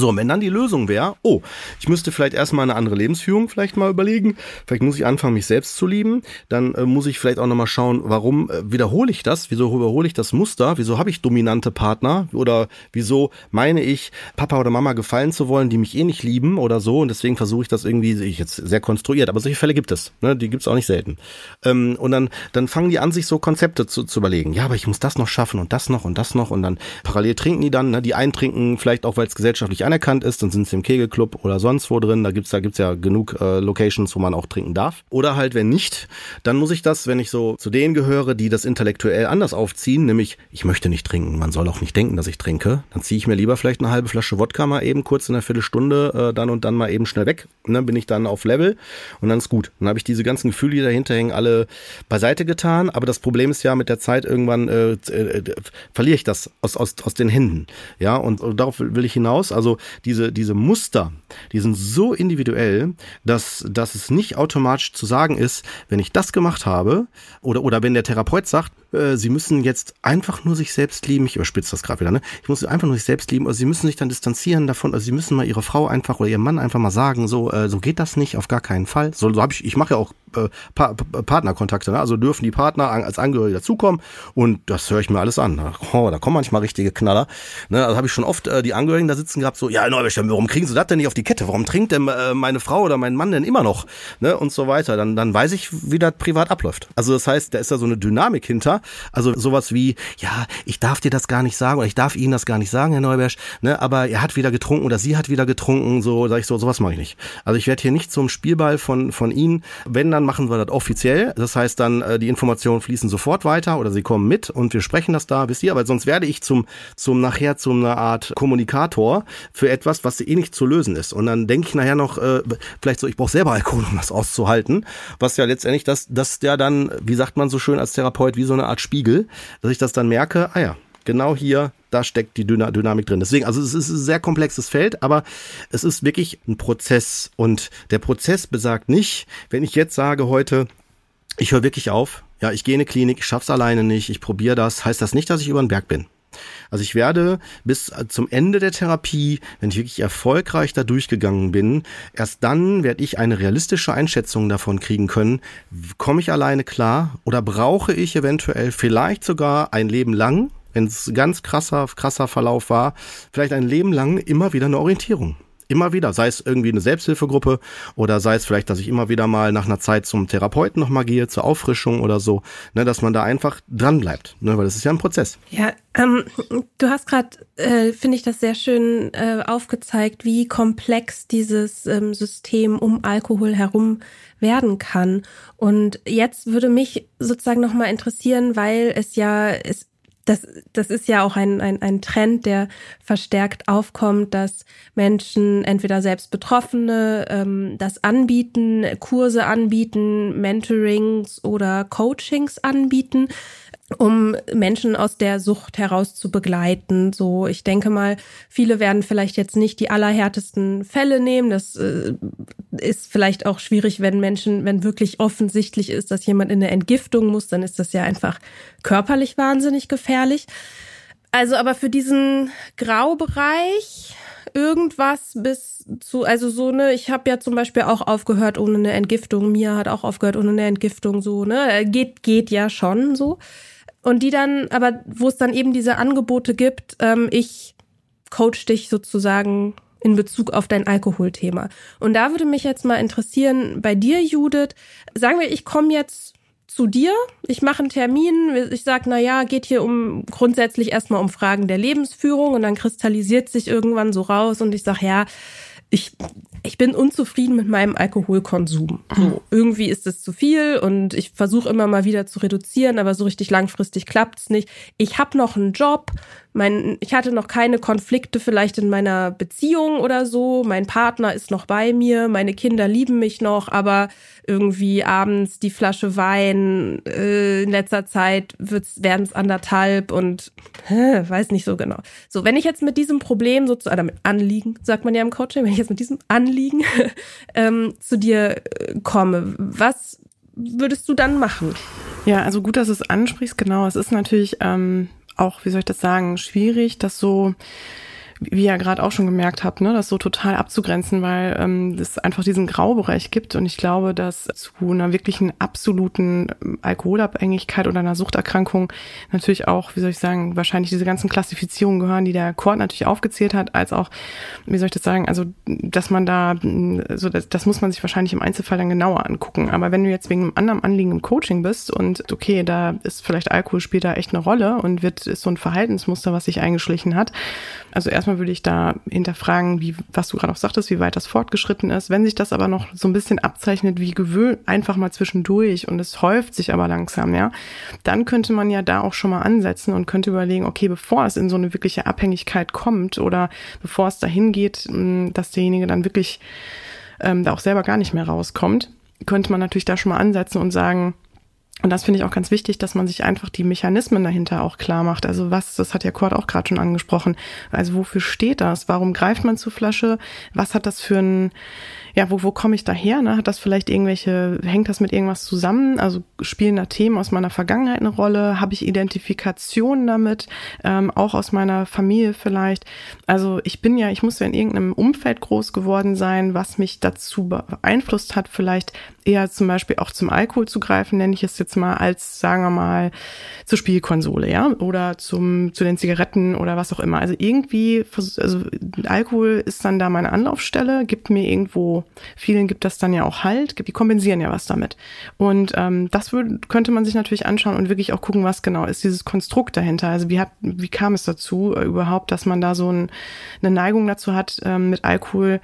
So, und wenn dann die Lösung wäre, oh, ich müsste vielleicht erstmal eine andere Lebensführung vielleicht mal überlegen, vielleicht muss ich anfangen, mich selbst zu lieben, dann äh, muss ich vielleicht auch nochmal schauen, warum äh, wiederhole ich das, wieso überhole ich das Muster, wieso habe ich dominante Partner oder wieso meine ich, Papa oder Mama gefallen zu wollen, die mich eh nicht lieben oder so und deswegen versuche ich das irgendwie, ich jetzt sehr konstruiert, aber solche Fälle gibt es, ne? die gibt es auch nicht selten. Ähm, und dann, dann fangen die an, sich so Konzepte zu, zu überlegen, ja, aber ich muss das noch schaffen und das noch und das noch und dann parallel trinken die dann, ne? die einen trinken vielleicht auch, weil es gesellschaftlich anerkannt ist, dann sind sie im Kegelclub oder sonst wo drin. Da gibt's da gibt's ja genug äh, Locations, wo man auch trinken darf. Oder halt, wenn nicht, dann muss ich das, wenn ich so zu denen gehöre, die das intellektuell anders aufziehen, nämlich ich möchte nicht trinken, man soll auch nicht denken, dass ich trinke, dann ziehe ich mir lieber vielleicht eine halbe Flasche Wodka mal eben kurz in einer Viertelstunde äh, dann und dann mal eben schnell weg. Und dann bin ich dann auf Level und dann ist gut. Dann habe ich diese ganzen Gefühle, die dahinter hängen, alle beiseite getan. Aber das Problem ist ja, mit der Zeit irgendwann äh, äh, verliere ich das aus, aus, aus den Händen. Ja, und, und darauf will ich hinaus. Also diese, diese Muster, die sind so individuell, dass, dass es nicht automatisch zu sagen ist, wenn ich das gemacht habe, oder, oder wenn der Therapeut sagt, äh, sie müssen jetzt einfach nur sich selbst lieben, ich überspitze das gerade wieder, ne? Ich muss einfach nur sich selbst lieben, also sie müssen sich dann distanzieren davon, also sie müssen mal ihre Frau einfach oder ihrem Mann einfach mal sagen, so, äh, so geht das nicht, auf gar keinen Fall. So, so habe ich, ich mache ja auch äh, pa Partnerkontakte, ne? also dürfen die Partner als Angehörige dazukommen und das höre ich mir alles an. Oh, da kommen manchmal richtige Knaller. Ne? Also habe ich schon oft äh, die Angehörigen da sitzen gehabt, so, ja, Neuwisch, warum kriegen sie das denn nicht auf die Kette? Warum trinkt denn äh, meine Frau oder mein Mann denn immer noch? Ne? Und so weiter. Dann, dann weiß ich, wie das privat abläuft. Also das heißt, da ist da so eine Dynamik hinter. Also sowas wie, ja, ich darf dir das gar nicht sagen oder ich darf Ihnen das gar nicht sagen, Herr Neubersch, ne? aber er hat wieder getrunken oder sie hat wieder getrunken, so sag ich so, sowas mache ich nicht. Also ich werde hier nicht zum Spielball von, von Ihnen. Wenn, dann machen wir das offiziell. Das heißt dann, äh, die Informationen fließen sofort weiter oder sie kommen mit und wir sprechen das da, wisst ihr, aber sonst werde ich zum, zum nachher zu einer Art Kommunikator für etwas, was eh nicht zu lösen ist. Und dann denke ich nachher noch, äh, vielleicht so, ich brauche selber Alkohol, um das auszuhalten. Was ja letztendlich das, das ja dann, wie sagt man so schön als Therapeut, wie so eine Art Spiegel, dass ich das dann merke, ah ja, genau hier, da steckt die Dynamik drin. Deswegen, also es ist ein sehr komplexes Feld, aber es ist wirklich ein Prozess. Und der Prozess besagt nicht, wenn ich jetzt sage heute, ich höre wirklich auf, ja, ich gehe in eine Klinik, ich schaff's alleine nicht, ich probiere das, heißt das nicht, dass ich über den Berg bin. Also ich werde bis zum Ende der Therapie, wenn ich wirklich erfolgreich da durchgegangen bin, erst dann werde ich eine realistische Einschätzung davon kriegen können, komme ich alleine klar oder brauche ich eventuell vielleicht sogar ein Leben lang, wenn es ganz krasser, krasser Verlauf war, vielleicht ein Leben lang immer wieder eine Orientierung immer wieder, sei es irgendwie eine Selbsthilfegruppe oder sei es vielleicht, dass ich immer wieder mal nach einer Zeit zum Therapeuten nochmal gehe, zur Auffrischung oder so, ne, dass man da einfach dran bleibt, ne, weil das ist ja ein Prozess. Ja, ähm, du hast gerade, äh, finde ich das sehr schön äh, aufgezeigt, wie komplex dieses ähm, System um Alkohol herum werden kann. Und jetzt würde mich sozusagen nochmal interessieren, weil es ja, es das, das ist ja auch ein, ein, ein Trend, der verstärkt aufkommt, dass Menschen entweder selbst Betroffene ähm, das anbieten, Kurse anbieten, Mentorings oder Coachings anbieten um Menschen aus der Sucht heraus zu begleiten. So, ich denke mal, viele werden vielleicht jetzt nicht die allerhärtesten Fälle nehmen. Das äh, ist vielleicht auch schwierig, wenn Menschen, wenn wirklich offensichtlich ist, dass jemand in eine Entgiftung muss, dann ist das ja einfach körperlich wahnsinnig gefährlich. Also, aber für diesen Graubereich irgendwas bis zu, also so ne, ich habe ja zum Beispiel auch aufgehört ohne eine Entgiftung. Mia hat auch aufgehört ohne eine Entgiftung. So ne, geht geht ja schon so. Und die dann, aber wo es dann eben diese Angebote gibt, ähm, ich coach dich sozusagen in Bezug auf dein Alkoholthema. Und da würde mich jetzt mal interessieren, bei dir, Judith, sagen wir, ich komme jetzt zu dir, ich mache einen Termin, ich sage, na ja, geht hier um grundsätzlich erstmal um Fragen der Lebensführung und dann kristallisiert sich irgendwann so raus und ich sage, ja, ich, ich bin unzufrieden mit meinem Alkoholkonsum. So, irgendwie ist es zu viel und ich versuche immer mal wieder zu reduzieren, aber so richtig langfristig klappt's nicht. Ich habe noch einen Job, mein, ich hatte noch keine Konflikte vielleicht in meiner Beziehung oder so. Mein Partner ist noch bei mir, meine Kinder lieben mich noch, aber irgendwie abends die Flasche Wein, äh, in letzter Zeit werden es anderthalb und hä, weiß nicht so genau. So, wenn ich jetzt mit diesem Problem sozusagen, mit Anliegen, sagt man ja im Coaching, wenn ich jetzt mit diesem Anliegen ähm, zu dir äh, komme, was würdest du dann machen? Ja, also gut, dass du es ansprichst, genau. Es ist natürlich ähm, auch, wie soll ich das sagen, schwierig, das so wie ihr gerade auch schon gemerkt habt, ne, das so total abzugrenzen, weil ähm, es einfach diesen Graubereich gibt. Und ich glaube, dass zu einer wirklichen absoluten ähm, Alkoholabhängigkeit oder einer Suchterkrankung natürlich auch, wie soll ich sagen, wahrscheinlich diese ganzen Klassifizierungen gehören, die der Kort natürlich aufgezählt hat, als auch, wie soll ich das sagen, also dass man da, so das, das muss man sich wahrscheinlich im Einzelfall dann genauer angucken. Aber wenn du jetzt wegen einem anderen Anliegen im Coaching bist und okay, da ist vielleicht Alkohol spielt da echt eine Rolle und wird ist so ein Verhaltensmuster, was sich eingeschlichen hat. Also erstmal erstmal würde ich da hinterfragen, wie, was du gerade auch sagtest, wie weit das fortgeschritten ist. Wenn sich das aber noch so ein bisschen abzeichnet wie gewöhnt, einfach mal zwischendurch und es häuft sich aber langsam, ja, dann könnte man ja da auch schon mal ansetzen und könnte überlegen, okay, bevor es in so eine wirkliche Abhängigkeit kommt oder bevor es dahin geht, hm, dass derjenige dann wirklich ähm, da auch selber gar nicht mehr rauskommt, könnte man natürlich da schon mal ansetzen und sagen, und das finde ich auch ganz wichtig, dass man sich einfach die Mechanismen dahinter auch klar macht. Also was, das hat ja Kurt auch gerade schon angesprochen. Also wofür steht das? Warum greift man zur Flasche? Was hat das für ein, ja, wo, wo komme ich daher? Ne? Hat das vielleicht irgendwelche, hängt das mit irgendwas zusammen? Also spielen da Themen aus meiner Vergangenheit eine Rolle? Habe ich Identifikationen damit? Ähm, auch aus meiner Familie vielleicht? Also ich bin ja, ich muss ja in irgendeinem Umfeld groß geworden sein, was mich dazu beeinflusst hat, vielleicht eher zum Beispiel auch zum Alkohol zu greifen, nenne ich es jetzt mal, als, sagen wir mal, zur Spielkonsole, ja, oder zum, zu den Zigaretten oder was auch immer. Also irgendwie, also Alkohol ist dann da meine Anlaufstelle, gibt mir irgendwo Vielen gibt das dann ja auch Halt, die kompensieren ja was damit. Und ähm, das würde, könnte man sich natürlich anschauen und wirklich auch gucken, was genau ist dieses Konstrukt dahinter. Also wie hat, wie kam es dazu äh, überhaupt, dass man da so ein, eine Neigung dazu hat, ähm, mit Alkohol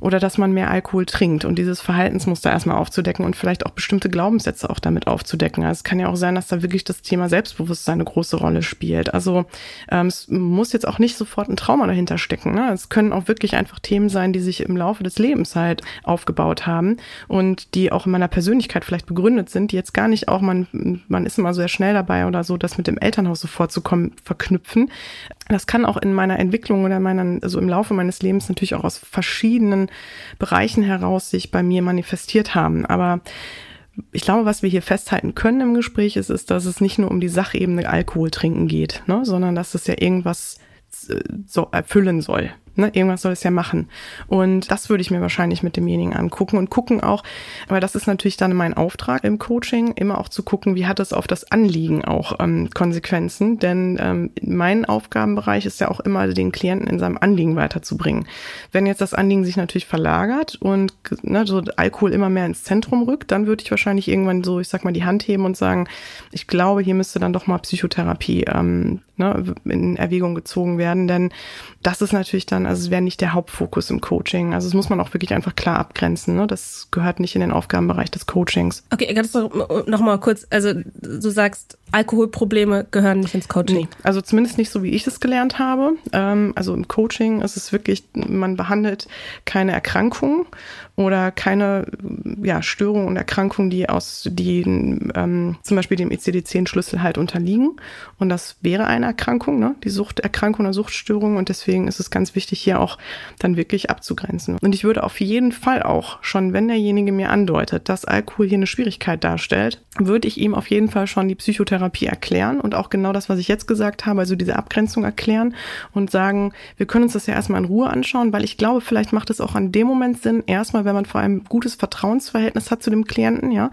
oder dass man mehr Alkohol trinkt und dieses Verhaltensmuster erstmal aufzudecken und vielleicht auch bestimmte Glaubenssätze auch damit aufzudecken. Also es kann ja auch sein, dass da wirklich das Thema Selbstbewusstsein eine große Rolle spielt. Also ähm, es muss jetzt auch nicht sofort ein Trauma dahinter stecken. Ne? Es können auch wirklich einfach Themen sein, die sich im Laufe des Lebens halt aufgebaut haben und die auch in meiner Persönlichkeit vielleicht begründet sind, die jetzt gar nicht auch, man, man ist immer sehr schnell dabei oder so, das mit dem Elternhaus sofort zu kommen, verknüpfen. Das kann auch in meiner Entwicklung oder meiner, also im Laufe meines Lebens natürlich auch aus verschiedenen Bereichen heraus sich bei mir manifestiert haben. Aber ich glaube, was wir hier festhalten können im Gespräch ist, ist, dass es nicht nur um die Sachebene Alkohol trinken geht, ne, sondern dass es ja irgendwas äh, so erfüllen soll. Ne, irgendwas soll es ja machen. Und das würde ich mir wahrscheinlich mit demjenigen angucken und gucken auch, aber das ist natürlich dann mein Auftrag im Coaching, immer auch zu gucken, wie hat es auf das Anliegen auch ähm, Konsequenzen. Denn ähm, mein Aufgabenbereich ist ja auch immer, den Klienten in seinem Anliegen weiterzubringen. Wenn jetzt das Anliegen sich natürlich verlagert und ne, so Alkohol immer mehr ins Zentrum rückt, dann würde ich wahrscheinlich irgendwann so, ich sag mal, die Hand heben und sagen, ich glaube, hier müsste dann doch mal Psychotherapie ähm, ne, in Erwägung gezogen werden. Denn das ist natürlich dann, also es wäre nicht der Hauptfokus im Coaching. Also das muss man auch wirklich einfach klar abgrenzen. Ne? Das gehört nicht in den Aufgabenbereich des Coachings. Okay, ganz noch, noch mal kurz. Also du sagst, Alkoholprobleme gehören nicht ins Coaching. Nee, also zumindest nicht so, wie ich es gelernt habe. Ähm, also im Coaching ist es wirklich, man behandelt keine Erkrankung oder keine ja, Störungen und Erkrankungen, die aus die ähm, zum Beispiel dem ICD-10-Schlüssel halt unterliegen. Und das wäre eine Erkrankung, ne? die Suchterkrankung oder Suchtstörung. Und deswegen ist es ganz wichtig, hier auch dann wirklich abzugrenzen. Und ich würde auf jeden Fall auch, schon wenn derjenige mir andeutet, dass Alkohol hier eine Schwierigkeit darstellt, würde ich ihm auf jeden Fall schon die Psychotherapie erklären und auch genau das, was ich jetzt gesagt habe, also diese Abgrenzung erklären und sagen, wir können uns das ja erstmal in Ruhe anschauen, weil ich glaube, vielleicht macht es auch an dem Moment Sinn, erstmal, wenn man vor allem gutes Vertrauensverhältnis hat zu dem Klienten, ja,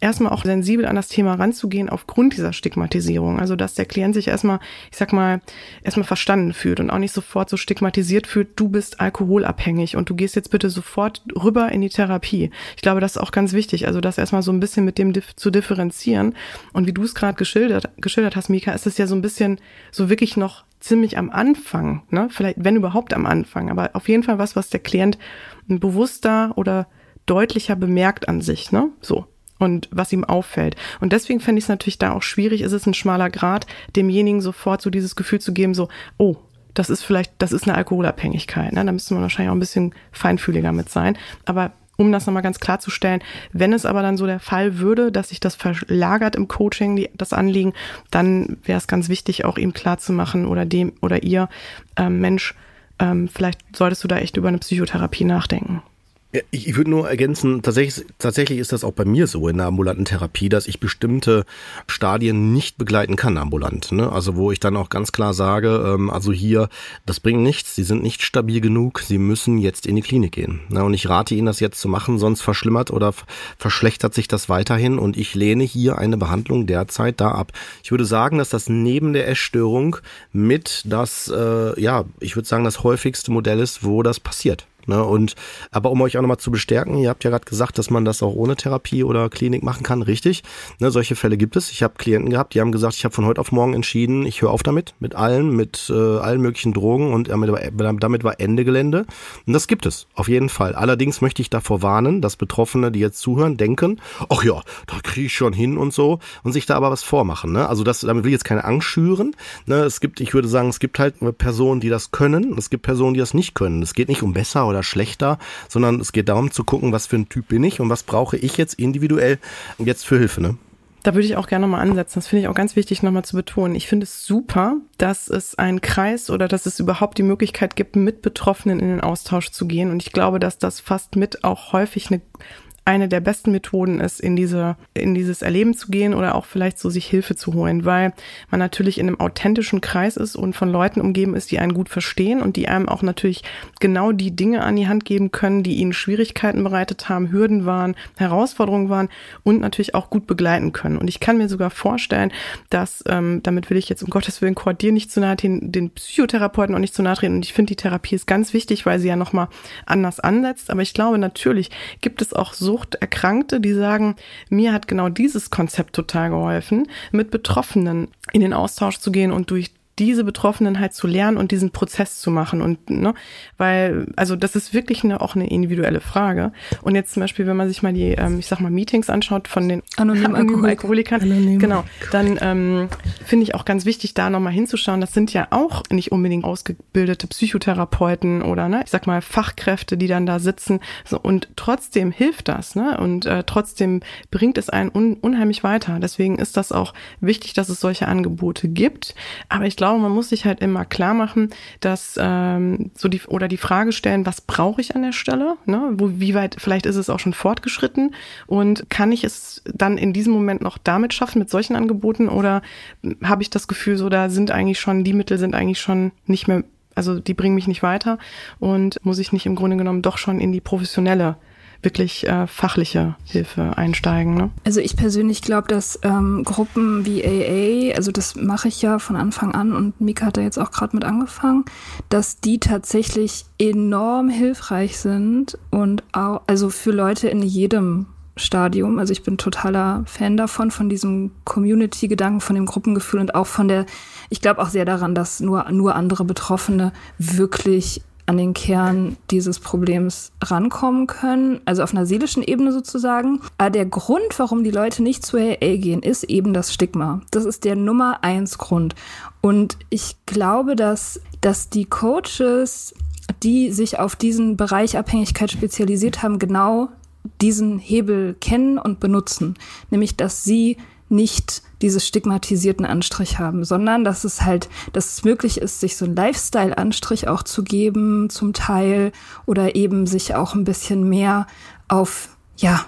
erstmal auch sensibel an das Thema ranzugehen aufgrund dieser Stigmatisierung. Also, dass der Klient sich erstmal, ich sag mal, erstmal verstanden fühlt und auch nicht sofort so stigmatisiert fühlt, du bist alkoholabhängig und du gehst jetzt bitte sofort rüber in die Therapie. Ich glaube, das ist auch ganz wichtig. Also, das erstmal so ein bisschen mit dem zu differenzieren. Und wie du es gerade geschildert, geschildert hast, Mika, ist es ja so ein bisschen so wirklich noch ziemlich am Anfang, ne? Vielleicht, wenn überhaupt am Anfang, aber auf jeden Fall was, was der Klient bewusster oder deutlicher bemerkt an sich, ne? So. Und was ihm auffällt. Und deswegen fände ich es natürlich da auch schwierig, ist es ein schmaler Grad, demjenigen sofort so dieses Gefühl zu geben, so, oh, das ist vielleicht, das ist eine Alkoholabhängigkeit. Ne? Da müsste man wahrscheinlich auch ein bisschen feinfühliger mit sein. Aber um das nochmal ganz klarzustellen, wenn es aber dann so der Fall würde, dass sich das verlagert im Coaching, die, das Anliegen, dann wäre es ganz wichtig, auch ihm klarzumachen oder dem oder ihr, ähm, Mensch, ähm, vielleicht solltest du da echt über eine Psychotherapie nachdenken. Ich würde nur ergänzen, tatsächlich, tatsächlich ist das auch bei mir so in der ambulanten Therapie, dass ich bestimmte Stadien nicht begleiten kann ambulant. Ne? Also wo ich dann auch ganz klar sage, ähm, also hier, das bringt nichts, sie sind nicht stabil genug, sie müssen jetzt in die Klinik gehen. Ne? Und ich rate Ihnen das jetzt zu machen, sonst verschlimmert oder verschlechtert sich das weiterhin und ich lehne hier eine Behandlung derzeit da ab. Ich würde sagen, dass das neben der Essstörung mit das, äh, ja, ich würde sagen, das häufigste Modell ist, wo das passiert. Ne? Und aber um euch auch nochmal zu bestärken, ihr habt ja gerade gesagt, dass man das auch ohne Therapie oder Klinik machen kann, richtig? Ne, solche Fälle gibt es. Ich habe Klienten gehabt, die haben gesagt, ich habe von heute auf morgen entschieden, ich höre auf damit, mit allen, mit äh, allen möglichen Drogen und damit war, damit war Ende Gelände. Und das gibt es, auf jeden Fall. Allerdings möchte ich davor warnen, dass Betroffene, die jetzt zuhören, denken, ach ja, da kriege ich schon hin und so und sich da aber was vormachen. Ne? Also das, damit will ich jetzt keine Angst schüren. Ne? Es gibt, ich würde sagen, es gibt halt Personen, die das können, es gibt Personen, die das nicht können. Es geht nicht um besser oder oder schlechter, sondern es geht darum zu gucken, was für ein Typ bin ich und was brauche ich jetzt individuell jetzt für Hilfe. Ne? Da würde ich auch gerne nochmal ansetzen. Das finde ich auch ganz wichtig nochmal zu betonen. Ich finde es super, dass es einen Kreis oder dass es überhaupt die Möglichkeit gibt, mit Betroffenen in den Austausch zu gehen. Und ich glaube, dass das fast mit auch häufig eine eine der besten Methoden ist, in diese, in dieses Erleben zu gehen oder auch vielleicht so sich Hilfe zu holen, weil man natürlich in einem authentischen Kreis ist und von Leuten umgeben ist, die einen gut verstehen und die einem auch natürlich genau die Dinge an die Hand geben können, die ihnen Schwierigkeiten bereitet haben, Hürden waren, Herausforderungen waren und natürlich auch gut begleiten können. Und ich kann mir sogar vorstellen, dass, ähm, damit will ich jetzt um Gottes Willen Kurt dir nicht zu nahe treten, den Psychotherapeuten auch nicht zu nahe treten. Und ich finde, die Therapie ist ganz wichtig, weil sie ja nochmal anders ansetzt. Aber ich glaube, natürlich gibt es auch so Suchterkrankte, die sagen, mir hat genau dieses Konzept total geholfen, mit Betroffenen in den Austausch zu gehen und durch diese Betroffenen halt zu lernen und diesen Prozess zu machen und ne, weil also das ist wirklich eine, auch eine individuelle Frage. Und jetzt zum Beispiel wenn man sich mal die ähm, ich sag mal Meetings anschaut von den anonymen Alkohol Alkoholikern Anonym. genau dann ähm, finde ich auch ganz wichtig da nochmal hinzuschauen. Das sind ja auch nicht unbedingt ausgebildete Psychotherapeuten oder ne ich sag mal Fachkräfte die dann da sitzen. So, und trotzdem hilft das ne? Und äh, trotzdem bringt es einen un unheimlich weiter. Deswegen ist das auch wichtig dass es solche Angebote gibt. Aber ich glaube glaube, man muss sich halt immer klar machen, dass ähm, so die oder die Frage stellen, was brauche ich an der Stelle? Ne? Wo, wie weit, vielleicht ist es auch schon fortgeschritten und kann ich es dann in diesem Moment noch damit schaffen, mit solchen Angeboten oder habe ich das Gefühl, so da sind eigentlich schon, die Mittel sind eigentlich schon nicht mehr also die bringen mich nicht weiter und muss ich nicht im Grunde genommen doch schon in die professionelle wirklich äh, fachliche Hilfe einsteigen. Ne? Also ich persönlich glaube, dass ähm, Gruppen wie AA, also das mache ich ja von Anfang an und Mika hat da jetzt auch gerade mit angefangen, dass die tatsächlich enorm hilfreich sind und auch, also für Leute in jedem Stadium. Also ich bin totaler Fan davon, von diesem Community-Gedanken, von dem Gruppengefühl und auch von der, ich glaube auch sehr daran, dass nur, nur andere Betroffene wirklich an den Kern dieses Problems rankommen können, also auf einer seelischen Ebene sozusagen. Aber der Grund, warum die Leute nicht zu AA gehen, ist eben das Stigma. Das ist der Nummer eins Grund. Und ich glaube, dass, dass die Coaches, die sich auf diesen Bereich Abhängigkeit spezialisiert haben, genau diesen Hebel kennen und benutzen. Nämlich, dass sie nicht diese stigmatisierten Anstrich haben, sondern dass es halt, dass es möglich ist, sich so einen Lifestyle-Anstrich auch zu geben, zum Teil, oder eben sich auch ein bisschen mehr auf, ja,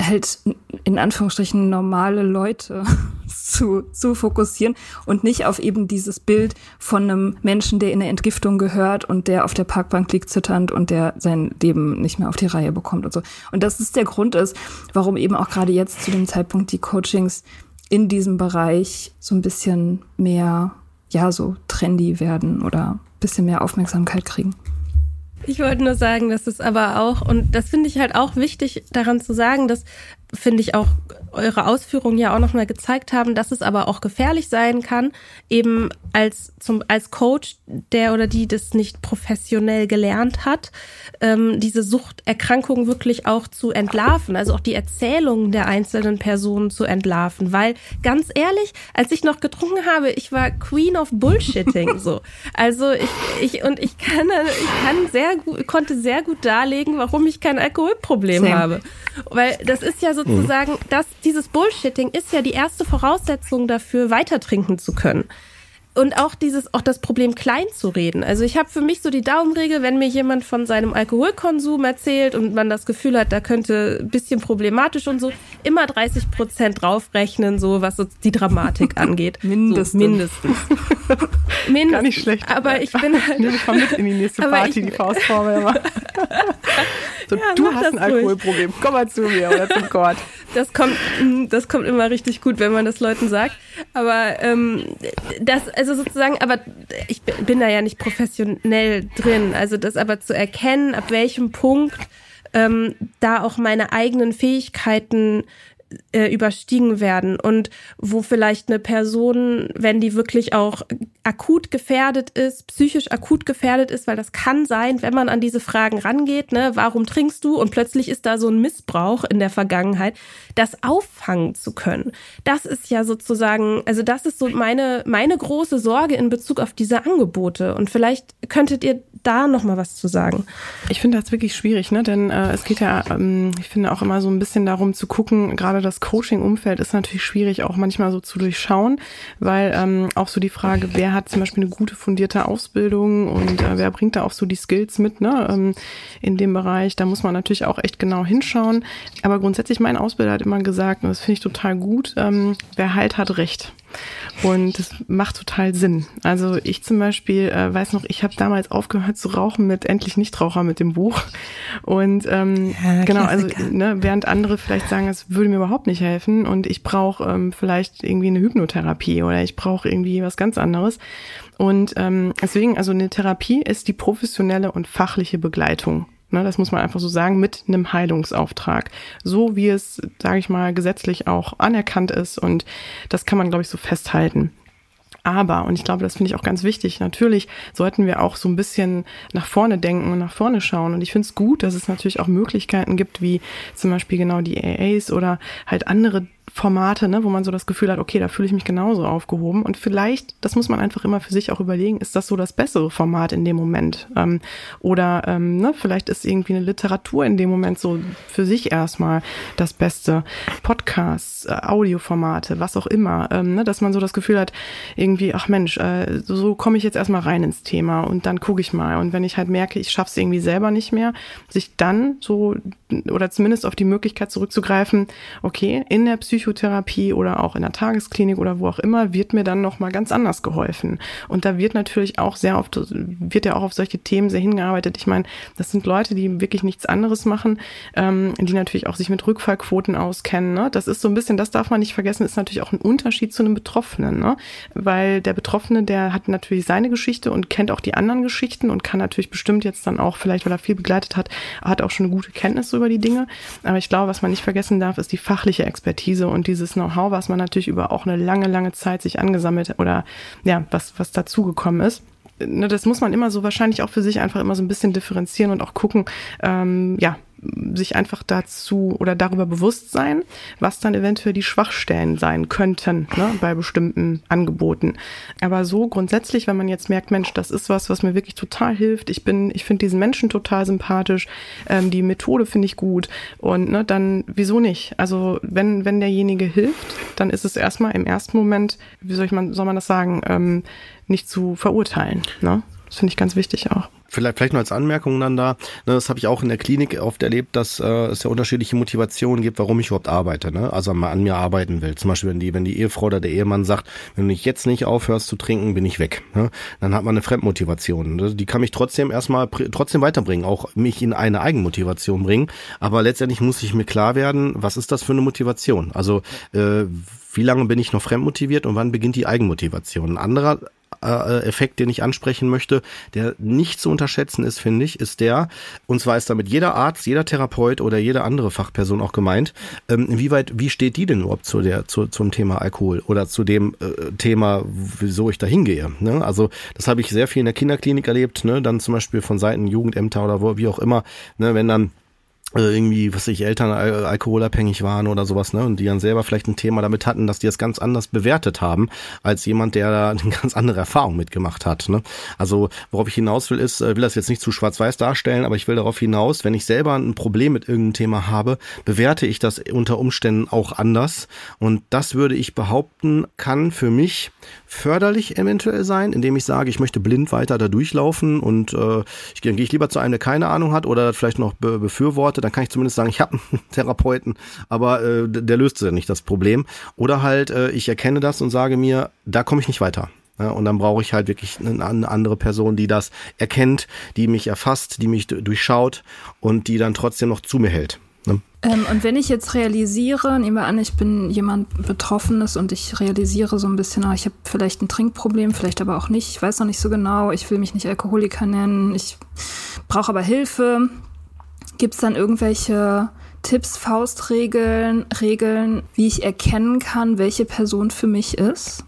halt in Anführungsstrichen normale Leute zu, zu fokussieren und nicht auf eben dieses Bild von einem Menschen, der in eine Entgiftung gehört und der auf der Parkbank liegt zitternd und der sein Leben nicht mehr auf die Reihe bekommt und so. Und das ist der Grund ist, warum eben auch gerade jetzt zu dem Zeitpunkt die Coachings in diesem Bereich so ein bisschen mehr, ja, so trendy werden oder bisschen mehr Aufmerksamkeit kriegen. Ich wollte nur sagen, dass es aber auch, und das finde ich halt auch wichtig daran zu sagen, dass finde ich auch eure Ausführungen ja auch nochmal gezeigt haben, dass es aber auch gefährlich sein kann, eben als zum als Coach, der oder die das nicht professionell gelernt hat, ähm, diese Suchterkrankung wirklich auch zu entlarven, also auch die Erzählungen der einzelnen Personen zu entlarven, weil ganz ehrlich, als ich noch getrunken habe, ich war Queen of Bullshitting so. Also ich ich und ich kann ich kann sehr gut konnte sehr gut darlegen, warum ich kein Alkoholproblem Same. habe, weil das ist ja sozusagen, mhm. Dieses Bullshitting ist ja die erste Voraussetzung dafür, weiter trinken zu können und auch dieses, auch das Problem klein zu reden. Also ich habe für mich so die Daumenregel, wenn mir jemand von seinem Alkoholkonsum erzählt und man das Gefühl hat, da könnte ein bisschen problematisch und so, immer 30 Prozent draufrechnen, so was so die Dramatik angeht. mindestens. So, mindestens. mindestens. Gar nicht schlecht. Aber ich bin halt. Nehme ich mal mit in die nächste Party, ich, die Faustformel immer. so, ja, du hast ein Alkoholproblem. Komm mal zu mir oder zum Kord. Das kommt, das kommt immer richtig gut, wenn man das Leuten sagt. Aber ähm, das, also sozusagen, aber ich bin da ja nicht professionell drin. Also das aber zu erkennen, ab welchem Punkt ähm, da auch meine eigenen Fähigkeiten äh, überstiegen werden und wo vielleicht eine Person, wenn die wirklich auch akut gefährdet ist, psychisch akut gefährdet ist, weil das kann sein, wenn man an diese Fragen rangeht, ne, warum trinkst du und plötzlich ist da so ein Missbrauch in der Vergangenheit, das auffangen zu können. Das ist ja sozusagen, also das ist so meine meine große Sorge in Bezug auf diese Angebote und vielleicht könntet ihr da noch mal was zu sagen. Ich finde das wirklich schwierig, ne, denn äh, es geht ja ähm, ich finde auch immer so ein bisschen darum zu gucken, gerade das Coaching-Umfeld ist natürlich schwierig auch manchmal so zu durchschauen, weil ähm, auch so die Frage, wer hat zum Beispiel eine gute fundierte Ausbildung und äh, wer bringt da auch so die Skills mit, ne, ähm, in dem Bereich, da muss man natürlich auch echt genau hinschauen. Aber grundsätzlich mein Ausbilder hat immer gesagt, und das finde ich total gut, ähm, wer halt hat Recht. Und das macht total Sinn. Also ich zum Beispiel äh, weiß noch, ich habe damals aufgehört zu rauchen mit Endlich Nichtraucher mit dem Buch. Und ähm, ja, genau, also ne, während andere vielleicht sagen, es würde mir überhaupt nicht helfen und ich brauche ähm, vielleicht irgendwie eine Hypnotherapie oder ich brauche irgendwie was ganz anderes. Und ähm, deswegen, also eine Therapie ist die professionelle und fachliche Begleitung Ne, das muss man einfach so sagen, mit einem Heilungsauftrag. So wie es, sage ich mal, gesetzlich auch anerkannt ist. Und das kann man, glaube ich, so festhalten. Aber, und ich glaube, das finde ich auch ganz wichtig, natürlich sollten wir auch so ein bisschen nach vorne denken und nach vorne schauen. Und ich finde es gut, dass es natürlich auch Möglichkeiten gibt, wie zum Beispiel genau die AAs oder halt andere Formate, ne, wo man so das Gefühl hat, okay, da fühle ich mich genauso aufgehoben. Und vielleicht, das muss man einfach immer für sich auch überlegen, ist das so das bessere Format in dem Moment? Ähm, oder ähm, ne, vielleicht ist irgendwie eine Literatur in dem Moment so für sich erstmal das Beste. Podcasts, äh, Audioformate, was auch immer, ähm, ne, dass man so das Gefühl hat, irgendwie, ach Mensch, äh, so, so komme ich jetzt erstmal rein ins Thema und dann gucke ich mal. Und wenn ich halt merke, ich schaffe es irgendwie selber nicht mehr, sich dann so oder zumindest auf die Möglichkeit zurückzugreifen, okay, in der Psycho Psychotherapie oder auch in der Tagesklinik oder wo auch immer, wird mir dann nochmal ganz anders geholfen. Und da wird natürlich auch sehr oft, wird ja auch auf solche Themen sehr hingearbeitet. Ich meine, das sind Leute, die wirklich nichts anderes machen, ähm, die natürlich auch sich mit Rückfallquoten auskennen. Ne? Das ist so ein bisschen, das darf man nicht vergessen, ist natürlich auch ein Unterschied zu einem Betroffenen. Ne? Weil der Betroffene, der hat natürlich seine Geschichte und kennt auch die anderen Geschichten und kann natürlich bestimmt jetzt dann auch, vielleicht weil er viel begleitet hat, hat auch schon eine gute Kenntnis über die Dinge. Aber ich glaube, was man nicht vergessen darf, ist die fachliche Expertise und dieses Know-how, was man natürlich über auch eine lange, lange Zeit sich angesammelt oder ja, was, was dazugekommen ist ne, das muss man immer so wahrscheinlich auch für sich einfach immer so ein bisschen differenzieren und auch gucken, ähm, ja, sich einfach dazu oder darüber bewusst sein, was dann eventuell die Schwachstellen sein könnten ne, bei bestimmten Angeboten. Aber so grundsätzlich, wenn man jetzt merkt, Mensch, das ist was, was mir wirklich total hilft. Ich bin, ich finde diesen Menschen total sympathisch, ähm, die Methode finde ich gut und ne, dann wieso nicht? Also wenn wenn derjenige hilft, dann ist es erstmal im ersten Moment, wie soll ich man soll man das sagen, ähm, nicht zu verurteilen. Ne? Das finde ich ganz wichtig auch vielleicht, vielleicht noch als Anmerkung dann da, ne, das habe ich auch in der Klinik oft erlebt, dass äh, es ja unterschiedliche Motivationen gibt, warum ich überhaupt arbeite, ne? also mal an mir arbeiten will. Zum Beispiel, wenn die, wenn die Ehefrau oder der Ehemann sagt, wenn du nicht jetzt nicht aufhörst zu trinken, bin ich weg. Ne? Dann hat man eine Fremdmotivation. Ne? Die kann mich trotzdem erstmal trotzdem weiterbringen, auch mich in eine Eigenmotivation bringen. Aber letztendlich muss ich mir klar werden, was ist das für eine Motivation? Also äh, wie lange bin ich noch fremdmotiviert und wann beginnt die Eigenmotivation? Ein anderer äh, Effekt, den ich ansprechen möchte, der nicht zu unterschätzen ist, finde ich, ist der, und zwar ist damit jeder Arzt, jeder Therapeut oder jede andere Fachperson auch gemeint, ähm, inwieweit, wie steht die denn überhaupt zu der, zu, zum Thema Alkohol oder zu dem äh, Thema, wieso ich da hingehe? Ne? Also das habe ich sehr viel in der Kinderklinik erlebt, ne? dann zum Beispiel von Seiten Jugendämter oder wo, wie auch immer, ne? wenn dann irgendwie, was ich, Eltern al alkoholabhängig waren oder sowas, ne, und die dann selber vielleicht ein Thema damit hatten, dass die es ganz anders bewertet haben, als jemand, der da eine ganz andere Erfahrung mitgemacht hat, ne. Also, worauf ich hinaus will, ist, äh, will das jetzt nicht zu schwarz-weiß darstellen, aber ich will darauf hinaus, wenn ich selber ein Problem mit irgendeinem Thema habe, bewerte ich das unter Umständen auch anders und das würde ich behaupten, kann für mich förderlich eventuell sein, indem ich sage, ich möchte blind weiter da durchlaufen und äh, ich, dann gehe ich lieber zu einem, der keine Ahnung hat oder vielleicht noch be befürwortet, dann kann ich zumindest sagen, ich habe einen Therapeuten, aber äh, der löst ja nicht das Problem. Oder halt, äh, ich erkenne das und sage mir, da komme ich nicht weiter. Ja, und dann brauche ich halt wirklich eine, andere Person, die das erkennt, die mich erfasst, die mich durchschaut und die dann trotzdem noch zu mir hält. Ne? Ähm, und wenn ich jetzt realisiere, nehmen wir an, ich bin jemand Betroffenes und ich realisiere so ein bisschen, ah, ich habe vielleicht ein Trinkproblem, vielleicht aber auch nicht, ich weiß noch nicht so genau, ich will mich nicht Alkoholiker nennen, ich brauche aber Hilfe. Gibt es dann irgendwelche Tipps, Faustregeln, Regeln, wie ich erkennen kann, welche Person für mich ist?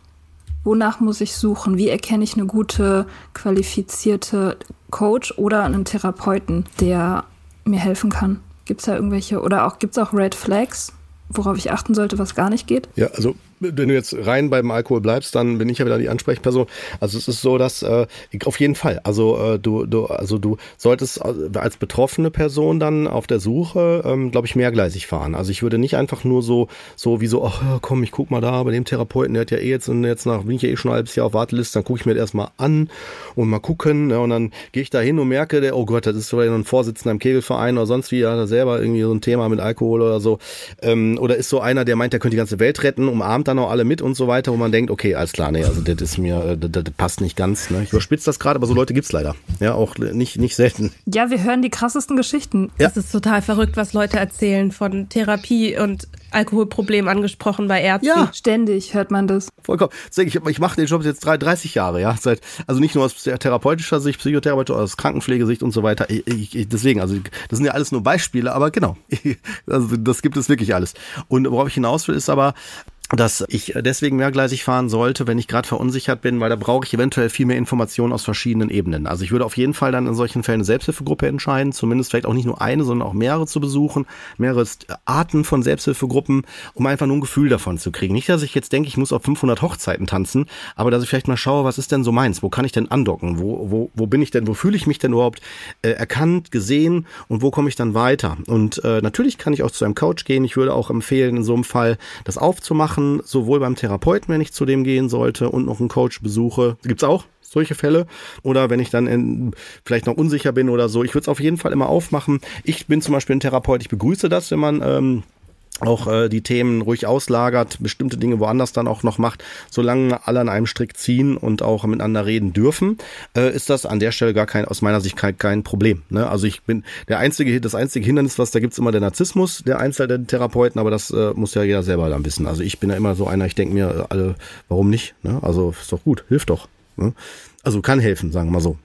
Wonach muss ich suchen? Wie erkenne ich eine gute, qualifizierte Coach oder einen Therapeuten, der mir helfen kann? Gibt es da irgendwelche, oder auch gibt es auch Red Flags, worauf ich achten sollte, was gar nicht geht? Ja, also wenn du jetzt rein beim Alkohol bleibst, dann bin ich ja wieder die Ansprechperson. Also es ist so, dass äh, auf jeden Fall, also äh, du, du, also du solltest äh, als betroffene Person dann auf der Suche, ähm, glaube ich, mehrgleisig fahren. Also ich würde nicht einfach nur so, so wie so, ach komm, ich guck mal da bei dem Therapeuten, der hat ja eh jetzt und jetzt nach, bin ich ja eh schon ein halbes Jahr auf Warteliste, dann gucke ich mir das erstmal an und mal gucken. Ja, und dann gehe ich da hin und merke, der, oh Gott, das ist vielleicht ein Vorsitzender im Kegelverein oder sonst wie, ja, selber irgendwie so ein Thema mit Alkohol oder so. Ähm, oder ist so einer, der meint, der könnte die ganze Welt retten, umarmt dann auch alle mit und so weiter, wo man denkt, okay, alles klar, nee, also das ist mir, äh, das, das passt nicht ganz. Ne? Ich überspitze das gerade, aber so Leute gibt's leider. Ja, auch nicht, nicht selten. Ja, wir hören die krassesten Geschichten. Ja. Es ist total verrückt, was Leute erzählen von Therapie und Alkoholproblem angesprochen bei Ärzten. Ja. Ständig hört man das. Vollkommen. Ich, ich mache den Job jetzt 30 Jahre, ja. Seit, also nicht nur aus therapeutischer Sicht, psychotherapeutischer, aus Krankenpflegesicht und so weiter. Ich, ich, deswegen, also das sind ja alles nur Beispiele, aber genau. Also das gibt es wirklich alles. Und worauf ich hinaus will, ist aber, dass ich deswegen mehrgleisig fahren sollte, wenn ich gerade verunsichert bin, weil da brauche ich eventuell viel mehr Informationen aus verschiedenen Ebenen. Also ich würde auf jeden Fall dann in solchen Fällen eine Selbsthilfegruppe entscheiden, zumindest vielleicht auch nicht nur eine, sondern auch mehrere zu besuchen, mehrere Arten von Selbsthilfegruppen, um einfach nur ein Gefühl davon zu kriegen. Nicht, dass ich jetzt denke, ich muss auf 500 Hochzeiten tanzen, aber dass ich vielleicht mal schaue, was ist denn so meins? Wo kann ich denn andocken? Wo, wo, wo bin ich denn? Wo fühle ich mich denn überhaupt äh, erkannt, gesehen und wo komme ich dann weiter? Und äh, natürlich kann ich auch zu einem Coach gehen. Ich würde auch empfehlen, in so einem Fall das aufzumachen machen, sowohl beim Therapeuten, wenn ich zu dem gehen sollte, und noch einen Coach besuche. Gibt's auch solche Fälle. Oder wenn ich dann in, vielleicht noch unsicher bin oder so. Ich würde es auf jeden Fall immer aufmachen. Ich bin zum Beispiel ein Therapeut, ich begrüße das, wenn man ähm, auch äh, die Themen ruhig auslagert, bestimmte Dinge woanders dann auch noch macht, solange alle an einem Strick ziehen und auch miteinander reden dürfen, äh, ist das an der Stelle gar kein, aus meiner Sicht kein, kein Problem. Ne? Also ich bin der einzige, das einzige Hindernis, was da gibt's immer der Narzissmus der einzelnen Therapeuten, aber das äh, muss ja jeder selber dann wissen. Also ich bin ja immer so einer, ich denke mir äh, alle, warum nicht? Ne? Also ist doch gut, hilft doch. Ne? Also kann helfen, sagen wir mal so.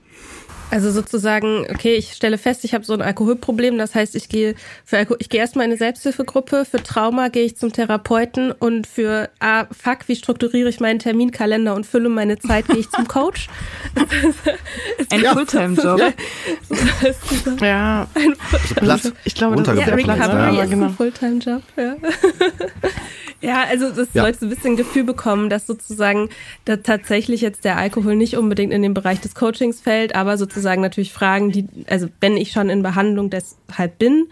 Also sozusagen, okay, ich stelle fest, ich habe so ein Alkoholproblem. Das heißt, ich gehe für Alko ich gehe erstmal in eine Selbsthilfegruppe. Für Trauma gehe ich zum Therapeuten und für ah, fuck, wie strukturiere ich meinen Terminkalender und fülle meine Zeit, gehe ich zum Coach. ein. Fulltime-Job. Ja, ein also ich glaube, das ist ja, Recovery ja, ist genau. ein Fulltime-Job. Ja. Ja, also dass ja. Leute so ein bisschen Gefühl bekommen, dass sozusagen da tatsächlich jetzt der Alkohol nicht unbedingt in den Bereich des Coachings fällt, aber sozusagen natürlich Fragen, die, also wenn ich schon in Behandlung deshalb bin,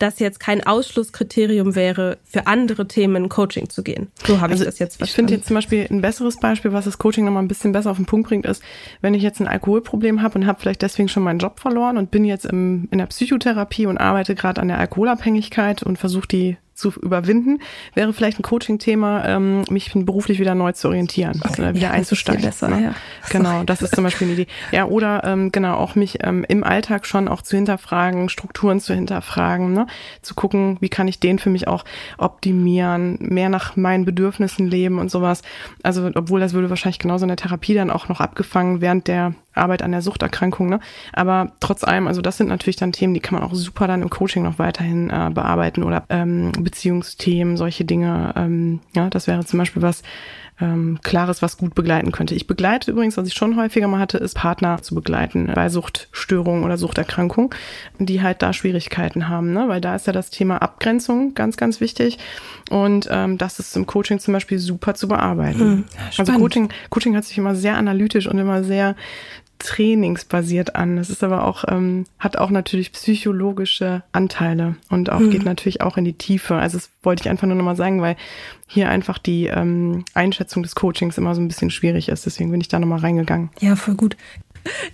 das jetzt kein Ausschlusskriterium wäre, für andere Themen in Coaching zu gehen. So habe also ich das jetzt verstanden. Ich finde jetzt zum Beispiel ein besseres Beispiel, was das Coaching nochmal ein bisschen besser auf den Punkt bringt, ist, wenn ich jetzt ein Alkoholproblem habe und habe vielleicht deswegen schon meinen Job verloren und bin jetzt im, in der Psychotherapie und arbeite gerade an der Alkoholabhängigkeit und versuche die zu überwinden, wäre vielleicht ein Coaching-Thema, ähm, mich beruflich wieder neu zu orientieren okay. oder wieder ja, einzusteigen. Besser, ne? ja. Genau, das ist zum Beispiel eine Idee. Ja, oder ähm, genau auch mich ähm, im Alltag schon auch zu hinterfragen, Strukturen zu hinterfragen, ne? zu gucken, wie kann ich den für mich auch optimieren, mehr nach meinen Bedürfnissen leben und sowas. Also, obwohl das würde wahrscheinlich genauso in der Therapie dann auch noch abgefangen während der Arbeit an der Suchterkrankung. Ne? Aber trotz allem, also das sind natürlich dann Themen, die kann man auch super dann im Coaching noch weiterhin äh, bearbeiten oder ähm, Beziehungsthemen, solche Dinge. Ähm, ja, das wäre zum Beispiel was ähm, Klares, was gut begleiten könnte. Ich begleite übrigens, was ich schon häufiger mal hatte, ist Partner zu begleiten bei Suchtstörungen oder Suchterkrankung, die halt da Schwierigkeiten haben, ne? weil da ist ja das Thema Abgrenzung ganz, ganz wichtig und ähm, das ist im Coaching zum Beispiel super zu bearbeiten. Hm, also Coaching, Coaching hat sich immer sehr analytisch und immer sehr trainingsbasiert an. Es ist aber auch, ähm, hat auch natürlich psychologische Anteile und auch mhm. geht natürlich auch in die Tiefe. Also das wollte ich einfach nur nochmal sagen, weil hier einfach die ähm, Einschätzung des Coachings immer so ein bisschen schwierig ist. Deswegen bin ich da nochmal reingegangen. Ja, voll gut.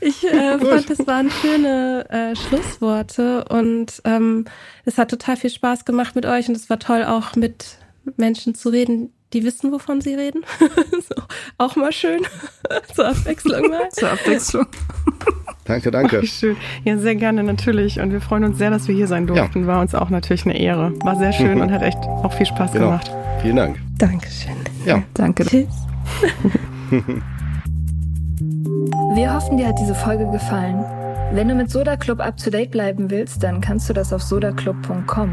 Ich äh, fand, das waren schöne äh, Schlussworte und ähm, es hat total viel Spaß gemacht mit euch und es war toll auch mit Menschen zu reden, die wissen, wovon sie reden. so, auch mal schön. Zur Abwechslung mal. Zur Abwechslung. Danke, danke. Ach, schön. Ja, sehr gerne natürlich. Und wir freuen uns sehr, dass wir hier sein durften. Ja. War uns auch natürlich eine Ehre. War sehr schön mhm. und hat echt auch viel Spaß genau. gemacht. Vielen Dank. Dankeschön. Ja. Danke. Tschüss. wir hoffen, dir hat diese Folge gefallen. Wenn du mit Soda Club up to date bleiben willst, dann kannst du das auf sodaclub.com.